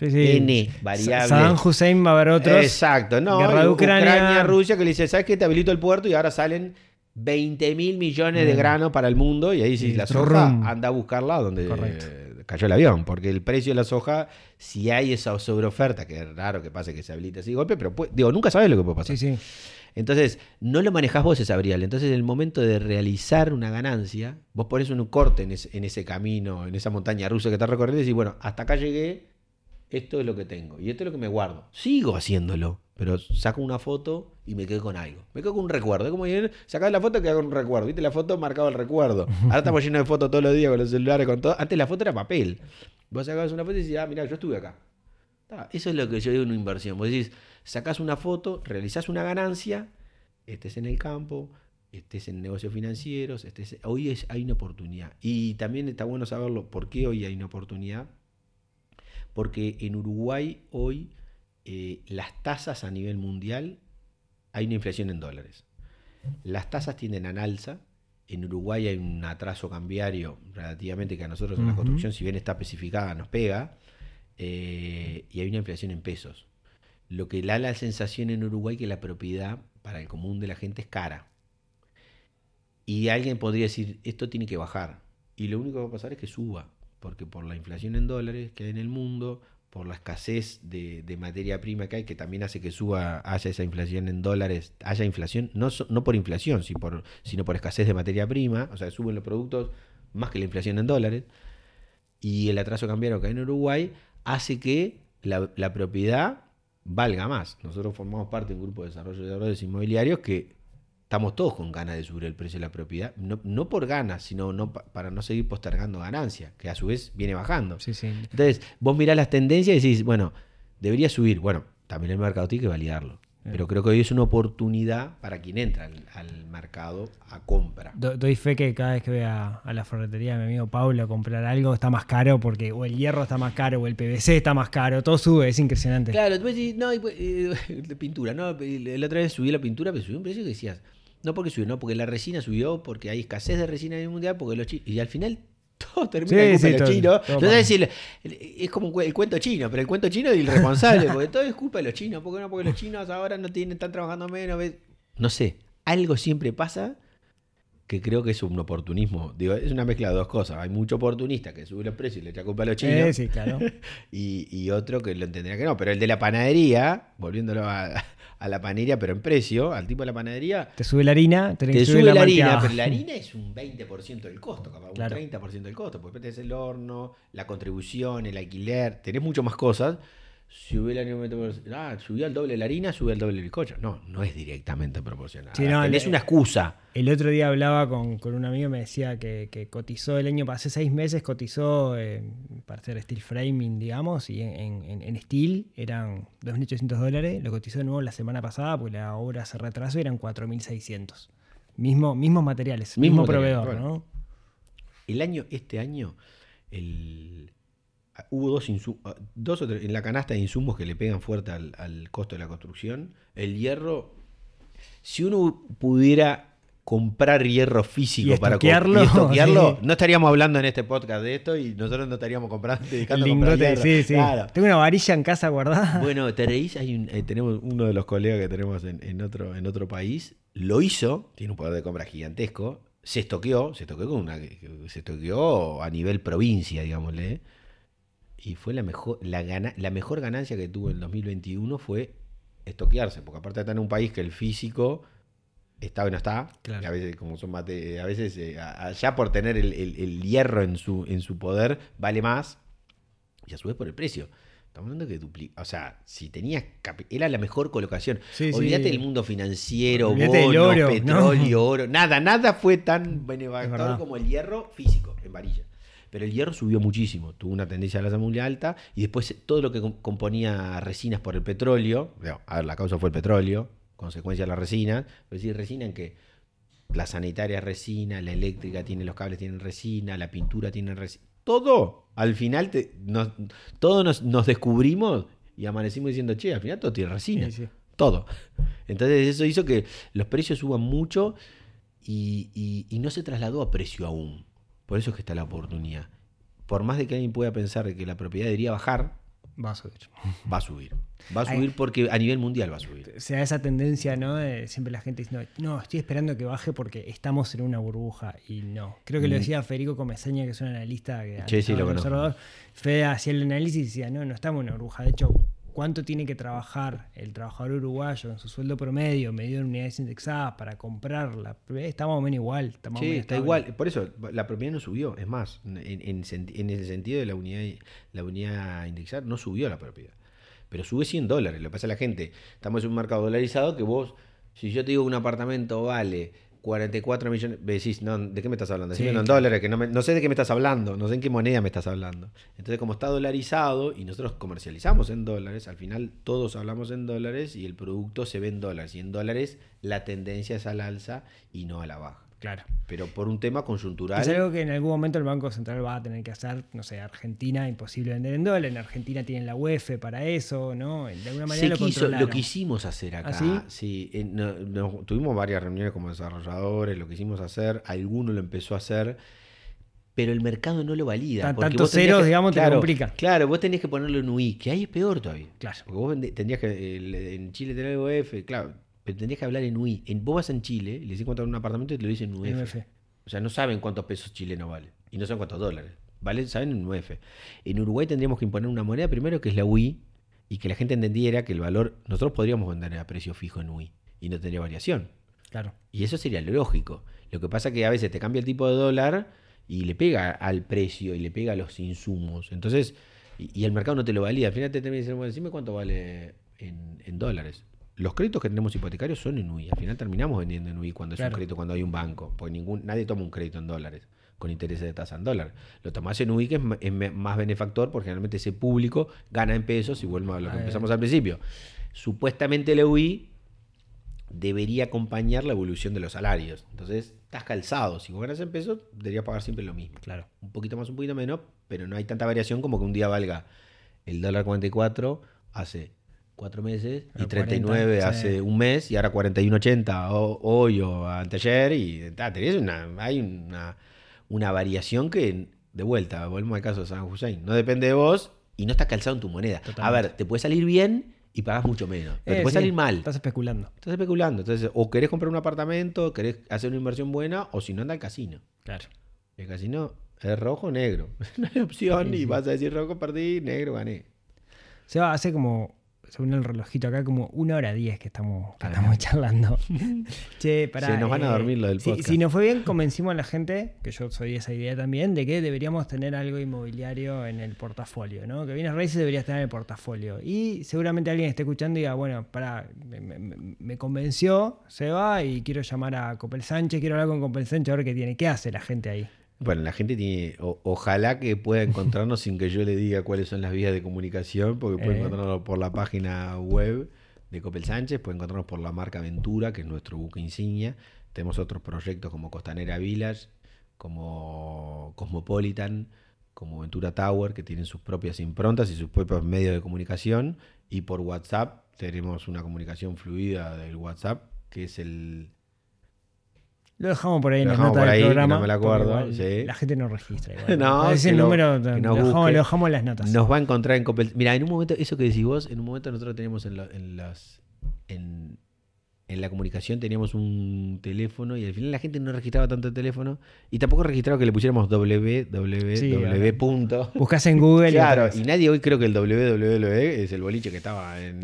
Sí, sí. N variables. Saddam Hussein va a haber otros. Exacto, no. Guerra de y Ucrania. Rusia, que le dice, ¿sabes qué? Te habilito el puerto y ahora salen 20 mil millones de Mm. grano para el mundo. Y ahí sí, la soja anda a buscarla donde eh, cayó el avión. Porque el precio de la soja, si hay esa sobreoferta, que es raro que pase que se habilite así de golpe, pero puede- digo, nunca sabes lo que puede pasar. Sí, sí. Entonces, no lo manejás vos esa variable. Entonces, en el momento de realizar una ganancia, vos pones un corte en ese, en ese camino, en esa montaña rusa que estás recorriendo y decís, bueno, hasta acá llegué, esto es lo que tengo y esto es lo que me guardo. Sigo haciéndolo, pero saco una foto y me quedo con algo. Me quedo con un recuerdo. Es como sacás la foto y quedás con un recuerdo. Viste la foto marcaba el recuerdo. Ahora estamos llenos de fotos todos los días con los celulares, con todo. Antes la foto era papel. Vos sacabas una foto y decís, ah, mira, yo estuve acá. Eso es lo que yo digo en una inversión. Vos decís, sacás una foto, realizás una ganancia, estés en el campo, estés en negocios financieros, estés, hoy es, hay una oportunidad. Y también está bueno saberlo, ¿por qué hoy hay una oportunidad? Porque en Uruguay hoy eh, las tasas a nivel mundial, hay una inflación en dólares. Las tasas tienden al alza. En Uruguay hay un atraso cambiario relativamente que a nosotros en la construcción, si bien está especificada, nos pega. eh, y hay una inflación en pesos. Lo que da la sensación en Uruguay que la propiedad para el común de la gente es cara. Y alguien podría decir, esto tiene que bajar. Y lo único que va a pasar es que suba, porque por la inflación en dólares que hay en el mundo, por la escasez de, de materia prima que hay, que también hace que suba, haya esa inflación en dólares, haya inflación, no, no por inflación, sino por, escasez de materia prima, o sea, suben los productos más que la inflación en dólares, y el atraso cambiario que hay en Uruguay hace que la, la propiedad valga más. Nosotros formamos parte de un grupo de desarrolladores inmobiliarios que estamos todos con ganas de subir el precio de la propiedad, no, no por ganas, sino no pa- para no seguir postergando ganancias, que a su vez viene bajando. Sí, sí. Entonces, vos mirás las tendencias y decís, bueno, debería subir. Bueno, también el mercado tiene que validarlo. Pero creo que hoy es una oportunidad para quien entra al, al mercado a compra. Do- doy fe que cada vez que voy a, a la ferretería de mi amigo Pablo a comprar algo está más caro porque o el hierro está más caro o el PVC está más caro, todo sube, es impresionante. Claro, después decís, no, y pues, eh, <laughs> pintura, no, la otra vez subí la pintura, pero subí un precio que decías, No porque subió, no, porque la resina subió, porque hay escasez de resina a nivel mundial, porque los chinos. Y al final <laughs> todo termina en Sí, culpa sí, de los chinos. Entonces, decir, es como el cuento chino, pero el cuento chino es irresponsable, porque todo es culpa de los chinos. ¿Por qué no? Porque los chinos ahora no tienen, están trabajando menos. ¿ves? No sé, algo siempre pasa que creo que es un oportunismo. Digo, es una mezcla de dos cosas. Hay mucho oportunista que sube los precios y le echa culpa a los chinos. Eh, sí, claro. <laughs> y, y otro que lo entenderá que no. Pero el de la panadería, volviéndolo a, a la panadería, pero en precio, al tipo de la panadería, Te sube la harina, tenés te que sube la, harina, pero la <laughs> harina es un 20% del costo, capaz, Claro. un 30% del costo. Porque después tenés el horno, la contribución, el alquiler, tenés mucho más cosas. La harina, ah, subió al doble la harina, sube al doble el bizcocho. No, no es directamente proporcional. Sí, no, tenés le- una excusa. El otro día hablaba con, con un amigo y me decía que, que cotizó el año, hace seis meses cotizó eh, para hacer steel framing, digamos, y en, en, en steel eran 2.800 dólares, lo cotizó de nuevo la semana pasada porque la obra se retrasó y eran 4.600. Mismo, mismos materiales, mismo, Mismo material, proveedor, bueno. ¿no? El año, este año, el, hubo dos, insu- dos o tres- en la canasta de insumos que le pegan fuerte al, al costo de la construcción. El hierro, si uno pudiera comprar hierro físico Y para estoquearlo, y estoquearlo, <laughs> sí. no estaríamos hablando en este podcast de esto y nosotros no estaríamos comprando, dedicando a comprar hierro. sí, sí. Claro. Tengo una varilla en casa guardada. Bueno, te reís, hay un- eh, tenemos uno de los colegas que tenemos en, en otro, en otro país, lo hizo, tiene un poder de compra gigantesco, se estoqueó, se estoqueó con una, se estoqueó a nivel provincia, digámosle, y fue la mejor, la, gana- la mejor ganancia que tuvo en el 2021 fue estoquearse, porque aparte estar en un país que el físico está o no está, Claro. a veces como son mate, a veces eh, allá por tener el, el- el hierro en su, en su poder vale más, y a su vez por el precio. Estamos hablando que duplica. O sea, si tenías. Era la mejor colocación. Sí, sí. Olvídate del mundo financiero, Olvídate bonos, oro, ¿no? petróleo, oro. Nada, nada fue tan benefactor como el hierro físico, en varilla. Pero el hierro subió muchísimo. Tuvo una tendencia a la muy alta. Y después todo lo que com- componía resinas por el petróleo. A ver, la causa fue el petróleo. Consecuencia de las resinas. Es decir, resina en que la sanitaria es resina, la eléctrica tiene los cables tienen resina, la pintura tiene resina. Todo, al final, te- nos, todos nos, nos descubrimos y amanecimos diciendo, che, al final todo tiene resina. Sí, sí. Todo. Entonces eso hizo que los precios suban mucho y, y- y no se trasladó a precio aún. Por eso es que está la oportunidad. Por más de que alguien pueda pensar de que la propiedad debería bajar, Va a subir. va a subir. Va a Ay. subir porque a nivel mundial va a subir. O sea, esa tendencia, ¿no? De siempre la gente diciendo, no, estoy esperando que baje porque estamos en una burbuja. Y no. Creo que lo Mm. decía Federico Comesaña, que es un analista que Sí, sí, lo. Observador. Fede hacía el análisis y decía, no, no estamos en una burbuja. De hecho, ¿cuánto tiene que trabajar el trabajador uruguayo en su sueldo promedio, medido en unidades indexadas, para comprarla? Está más o menos igual. Está más o menos está igual. Por eso la propiedad no subió. Es más, en, en en el sentido de la unidad, la unidad indexada, no subió la propiedad. Pero sube 100 dólares. Lo que pasa a la gente, estamos en un mercado dolarizado que vos, si yo te digo que un apartamento vale 44 millones, decís, no, ¿de qué me estás hablando? Sí, Decime en claro. dólares, que no, me- no sé de qué me estás hablando, no sé en qué moneda me estás hablando. Entonces, como está dolarizado y nosotros comercializamos en dólares, al final todos hablamos en dólares y el producto se ve en dólares. Y en dólares la tendencia es al alza y no a la baja. Claro. Pero por un tema conjuntural. Es algo que en algún momento el Banco Central va a tener que hacer, no sé, Argentina, imposible vender en dólar, en Argentina tienen la UEF para eso, ¿no? De alguna manera Se lo quiso- lo quisimos hacer acá. ¿Ah, sí? eh, no- no- tuvimos varias reuniones como desarrolladores, lo quisimos hacer, alguno lo empezó a hacer, pero el mercado no lo valida. Porque vos tendrías ceros, que- digamos, te claro, complica. Claro, vos tenés que ponerlo en UI, que ahí es peor todavía. Claro. Porque vos tendrías que, en Chile tener el UF, claro, pero tendrías que hablar en UI. En, vos vas en Chile, le decís cuánto un apartamento y te lo dicen en UF. En UF. O sea, no saben cuántos pesos chilenos vale. Y no saben cuántos dólares. ¿Vale? Saben en UF. En Uruguay tendríamos que imponer una moneda primero que es la UI y que la gente entendiera que el valor. Nosotros podríamos vender a precio fijo en UI y no tendría variación. Claro. Y eso sería lo lógico. Lo que pasa es que a veces te cambia el tipo de dólar y le pega al precio y le pega a los insumos. Entonces, y, y el mercado no te lo valida. Al final te termina diciendo, bueno, decime cuánto vale en, en dólares. Los créditos que tenemos hipotecarios son en UI. Al final terminamos vendiendo en UI cuando es un crédito, cuando hay un banco. Porque ningún, nadie toma un crédito en dólares con intereses de tasa en dólar. Lo tomás en UI que es, más benefactor porque generalmente ese público gana en pesos y vuelve a lo que empezamos al principio. Supuestamente el UI debería acompañar la evolución de los salarios. Entonces, estás calzado. Si vos ganas en pesos, deberías pagar siempre lo mismo. Claro. Un poquito más, un poquito menos, pero no hay tanta variación como que un día valga el dólar 44 hace cuatro meses y Ah, 39 40, hace sí. un mes y ahora 41.80 o- hoy o anteayer y ta, tenés una, hay una, una variación que, de vuelta, volvemos al caso de San Hussein, no depende de vos y no está calzado en tu moneda. A ver, te puede salir bien y pagás mucho menos, pero Eh, te puede sí, salir mal. Estás especulando. Estás especulando. Entonces, o querés comprar un apartamento, querés hacer una inversión buena, o si no, anda al casino. Claro. El casino es rojo o negro. <laughs> No hay opción Sí, y vas a decir rojo, perdí, negro, gané. Se va, hace como, según el relojito acá, como una hora diez que estamos, que estamos charlando. <laughs> che, pará, Se nos van a eh, dormir lo del si- podcast. Si, nos fue bien, convencimos a la gente, que yo soy de esa idea también, de que deberíamos tener algo inmobiliario en el portafolio, ¿no? Que bienes raíces deberías tener en el portafolio. Y seguramente alguien esté escuchando y diga, bueno, pará, me, me- me convenció, se va y quiero llamar a Copel Sánchez, quiero hablar con Copel Sánchez a ver qué tiene, qué hace la gente ahí. Bueno, la gente tiene. o- ojalá que pueda encontrarnos sin que yo le diga cuáles son las vías de comunicación, porque puede Eh. encontrarnos por la página web de Copel Sánchez, puede encontrarnos por la marca Ventura, que es nuestro buque insignia. Tenemos otros proyectos como Costanera Village, como Cosmopolitan, como Ventura Tower, que tienen sus propias improntas y sus propios medios de comunicación. Y por WhatsApp tenemos una comunicación fluida del WhatsApp, que es el Lo dejamos por ahí en Lo la dejamos nota por del ahí, programa. no me la acuerdo, sí. La gente no registra. <laughs> Igual. No, Ese que lo- número lo, dejamos, busque. lo dejamos en las notas. Nos va a encontrar en Copel. Mira, en un momento, eso que decís vos, en un momento nosotros teníamos en, lo- en las. En, en la comunicación teníamos un teléfono y al final la gente no registraba tanto el teléfono y tampoco registraba que le pusiéramos www. Sí, punto. Buscas en Google Claro, y nadie hoy creo que el www es el boliche que estaba en,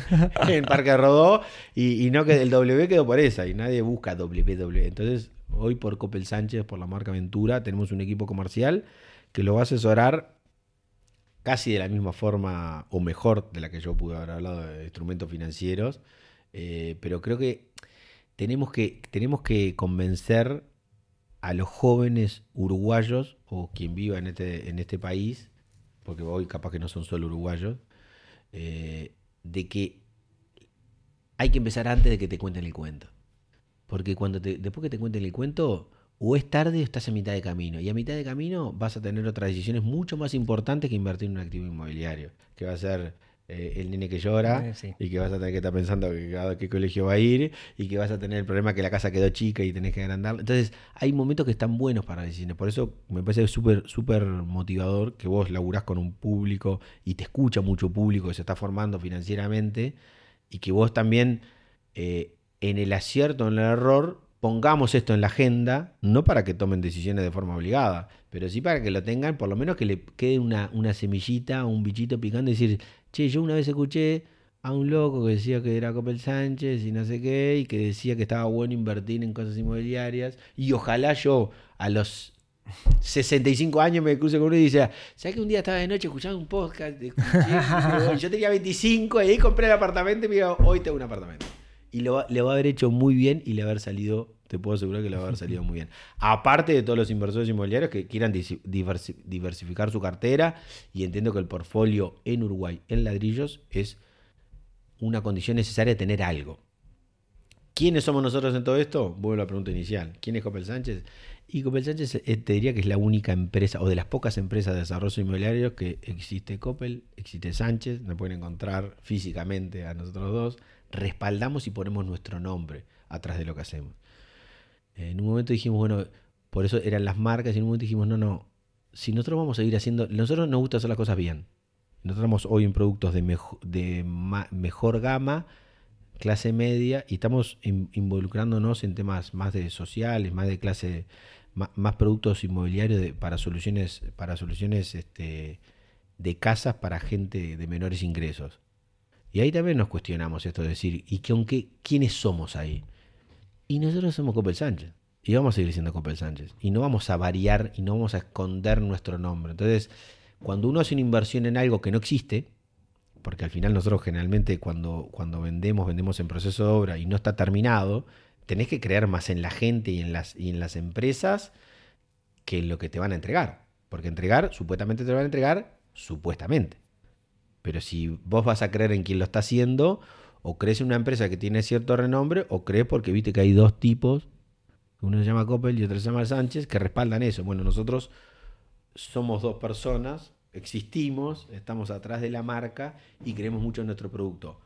<laughs> en Parque Rodó y, y no que el W quedó por esa y nadie busca www. Entonces, hoy por Copel Sánchez, por la marca Ventura, tenemos un equipo comercial que lo va a asesorar casi de la misma forma o mejor de la que yo pude haber hablado de instrumentos financieros, eh, pero creo que tenemos que, tenemos que convencer a los jóvenes uruguayos o quien viva en este, en este país, porque hoy capaz que no son solo uruguayos, eh, de que hay que empezar antes de que te cuenten el cuento. Porque cuando te, después que te cuenten el cuento, o es tarde o estás a mitad de camino. Y a mitad de camino vas a tener otras decisiones mucho más importantes que invertir en un activo inmobiliario, que va a ser eh, el nene que llora Eh, sí. y que vas a tener que estar pensando que, a qué colegio va a ir y que vas a tener el problema que la casa quedó chica y tenés que agrandarla. Entonces, hay momentos que están buenos para decisiones. Por eso me parece súper súper motivador que vos laburás con un público y te escucha mucho público que se está formando financieramente y que vos también eh, en el acierto o en el error pongamos esto en la agenda, no para que tomen decisiones de forma obligada, pero sí para que lo tengan, por lo menos que le quede una, una semillita, un bichito picando y decir, che, yo una vez escuché a un loco que decía que era Copel Sánchez y no sé qué, y que decía que estaba bueno invertir en cosas inmobiliarias, y ojalá yo a los 65 años me cruce con uno y dice, ¿sabes que un día estaba de noche escuchando un podcast? escuché, <laughs> yo tenía 25 y ahí compré el apartamento y me digo, hoy tengo un apartamento. Y lo le va a haber hecho muy bien y le va a haber salido, te puedo asegurar que le va a haber salido muy bien. Aparte de todos los inversores inmobiliarios que quieran diversificar su cartera y entiendo que el portfolio en Uruguay en ladrillos es una condición necesaria de tener algo. ¿Quiénes somos nosotros en todo esto? Vuelvo a la pregunta inicial. ¿Quién es Copel Sánchez? Y Copel Sánchez eh, te diría que es la única empresa o de las pocas empresas de desarrollo inmobiliario que existe Copel, existe Sánchez, nos pueden encontrar físicamente a nosotros dos, respaldamos y ponemos nuestro nombre atrás de lo que hacemos. En un momento dijimos, bueno, por eso eran las marcas y en un momento dijimos, no, no, si nosotros vamos a seguir haciendo, nosotros nos gusta hacer las cosas bien. Nosotros estamos hoy en productos de, mejor gama, clase media, y estamos in- involucrándonos en temas más de sociales, más de clase, más, productos inmobiliarios para soluciones, para soluciones este, de casas para gente de menores ingresos. Y ahí también nos cuestionamos esto de decir, ¿y que aunque quiénes somos ahí? Y nosotros somos Copel Sánchez. Y vamos a seguir siendo Copel Sánchez. Y no vamos a variar y no vamos a esconder nuestro nombre. Entonces, cuando uno hace una inversión en algo que no existe, porque al final nosotros generalmente cuando, cuando vendemos, vendemos en proceso de obra y no está terminado, tenés que creer más en la gente y en las, y en las empresas que en lo que te van a entregar. Porque entregar, supuestamente te lo van a entregar, supuestamente. Pero si vos vas a creer en quien lo está haciendo, o crees en una empresa que tiene cierto renombre, o crees porque viste que hay dos tipos, uno se llama Coppel y otro se llama Sánchez, que respaldan eso. Bueno, nosotros somos dos personas existimos, estamos atrás de la marca y creemos mucho en nuestro producto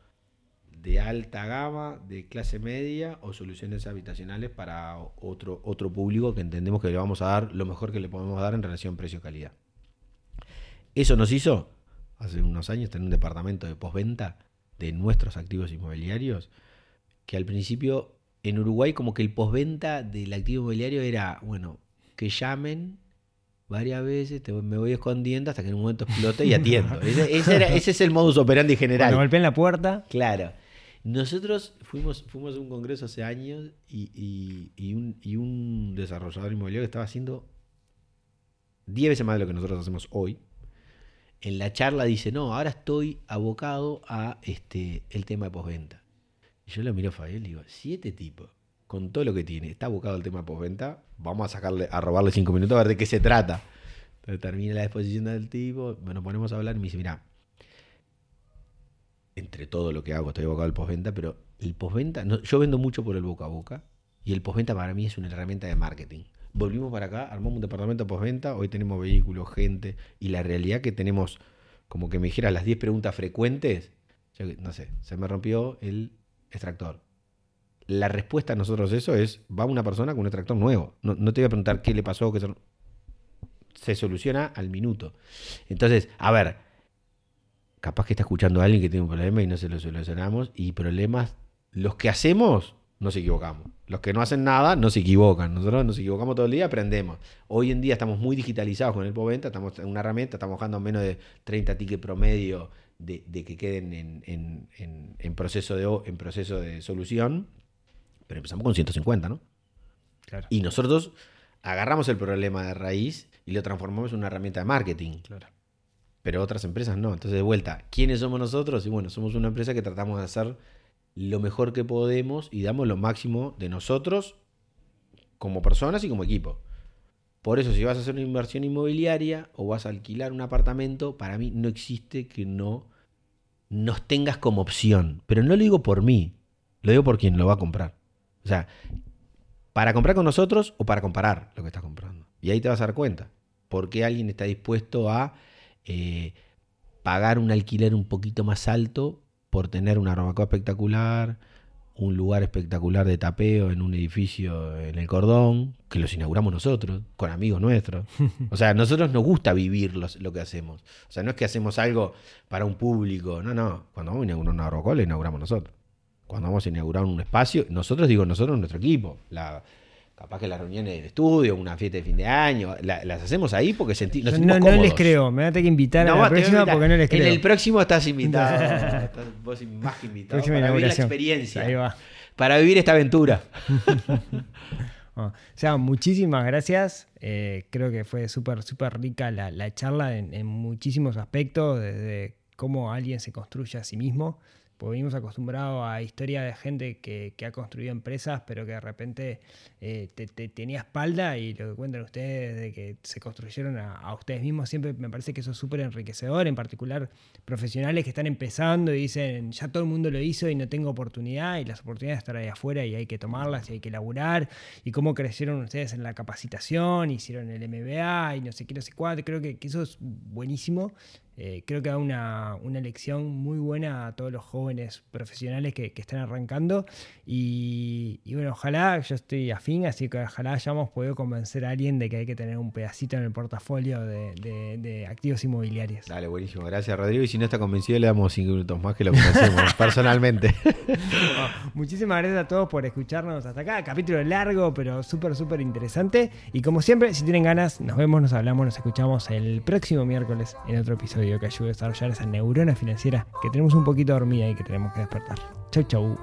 de alta gama, de clase media o soluciones habitacionales para otro, otro público que entendemos que le vamos a dar lo mejor que le podemos dar en relación precio-calidad. Eso nos hizo, hace unos años, tener un departamento de postventa de nuestros activos inmobiliarios, que al principio en Uruguay como que el postventa del activo inmobiliario era, bueno, que llamen varias veces, te- me voy escondiendo hasta que en un momento explote y atiendo. <laughs> ese, ese era- ese es el modus operandi general. Cuando golpeen la puerta, Claro. Nosotros fuimos, fuimos a un congreso hace años y, y- y un, y un desarrollador inmobiliario que estaba haciendo 10 veces más de lo que nosotros hacemos hoy. En la charla dice, no, ahora estoy abocado a este, el tema de postventa. Y yo lo miro a Fabián y digo, si este tipo, con todo lo que tiene, está abocado al tema de postventa, vamos a sacarle, a robarle 5 minutos a ver de qué se trata. Entonces termina la exposición del tipo, nos ponemos a hablar y me dice, mira, entre todo lo que hago, estoy abocado al postventa, pero el postventa, no, yo vendo mucho por el boca a boca y el postventa para mí es una herramienta de marketing. Volvimos para acá, armamos un departamento postventa, hoy tenemos vehículos, gente y la realidad que tenemos, como que me dijeras las 10 preguntas frecuentes, yo, no sé, se me rompió el extractor. La respuesta a nosotros eso es, va una persona con un extractor nuevo. No, no te voy a preguntar qué le pasó, qué se, se soluciona al minuto. Entonces, a ver, capaz que está escuchando a alguien que tiene un problema y no se lo solucionamos. Y problemas, los que hacemos, nos equivocamos. Los que no hacen nada, no se equivocan. Nosotros nos equivocamos todo el día, aprendemos. Hoy en día estamos muy digitalizados con el postventa, estamos en una herramienta, estamos bajando menos de 30 tickets promedio de, de que queden en, en- en- en proceso de, en proceso de solución. Pero empezamos con 150, ¿no? claro. Y nosotros agarramos el problema de raíz y lo transformamos en una herramienta de marketing claro. pero otras empresas no. Entonces, de vuelta, ¿quiénes somos nosotros? Y bueno, somos una empresa que tratamos de hacer lo mejor que podemos y damos lo máximo de nosotros como personas y como equipo. Por eso, si vas a hacer una inversión inmobiliaria o vas a alquilar un apartamento, para mí no existe que no nos tengas como opción. Pero no lo digo por mí, lo digo por quien lo va a comprar. O sea, para comprar con nosotros o para comparar lo que estás comprando. Y ahí te vas a dar cuenta. ¿Por qué alguien está dispuesto a eh, pagar un alquiler un poquito más alto por tener una barbacoa espectacular, un lugar espectacular de tapeo en un edificio en el cordón, que los inauguramos nosotros, con amigos nuestros. <laughs> O sea, a nosotros nos gusta vivir los- lo que hacemos. O sea, no es que hacemos algo para un público, no, no. Cuando vamos a inaugurar una barbacoa, la inauguramos nosotros. Cuando vamos a inaugurar un espacio, nosotros digo nosotros, nuestro equipo. La, capaz que las reuniones del estudio, una fiesta de fin de año, la- las hacemos ahí porque senti- nos sentimos no, no les cómodos. creo, me van a tener que invitar No, a la a próxima porque no les creo. En el próximo estás <laughs> invitado. Estás vos más que invitado Próxima para vivir la inauguración. experiencia. Ahí va. Para vivir esta aventura. <laughs> O sea, muchísimas gracias. Eh, creo que fue súper, súper rica la, la charla en, en muchísimos aspectos, desde cómo alguien se construye a sí mismo. Porque venimos acostumbrados a historias de gente que, que ha construido empresas, pero que de repente eh, te, te- tenía espalda y lo que cuentan ustedes de que se construyeron a, ustedes mismos, siempre me parece que eso es súper enriquecedor, en particular profesionales que están empezando y dicen, ya todo el mundo lo hizo y no tengo oportunidad, y las oportunidades están ahí afuera y hay que tomarlas y hay que laburar, y cómo crecieron ustedes en la capacitación, hicieron el MBA y no sé qué, no sé cuánto, creo que eso es buenísimo. Eh, creo que da una, una lección muy buena a todos los jóvenes profesionales que, que están arrancando. Y, y bueno, ojalá, yo estoy afín, así que ojalá hayamos podido convencer a alguien de que hay que tener un pedacito en el portafolio de, de- de activos inmobiliarios. Dale, buenísimo. Gracias, Rodrigo. Y si no está convencido, le damos cinco minutos más que lo conocemos <laughs> personalmente. Bueno, muchísimas gracias a todos por escucharnos hasta acá. Capítulo largo, pero súper, súper interesante. Y como siempre, si tienen ganas, nos vemos, nos hablamos, nos escuchamos el próximo miércoles en otro episodio que ayude a desarrollar esa neurona financiera que tenemos un poquito dormida y que tenemos que despertar. Chau, chau.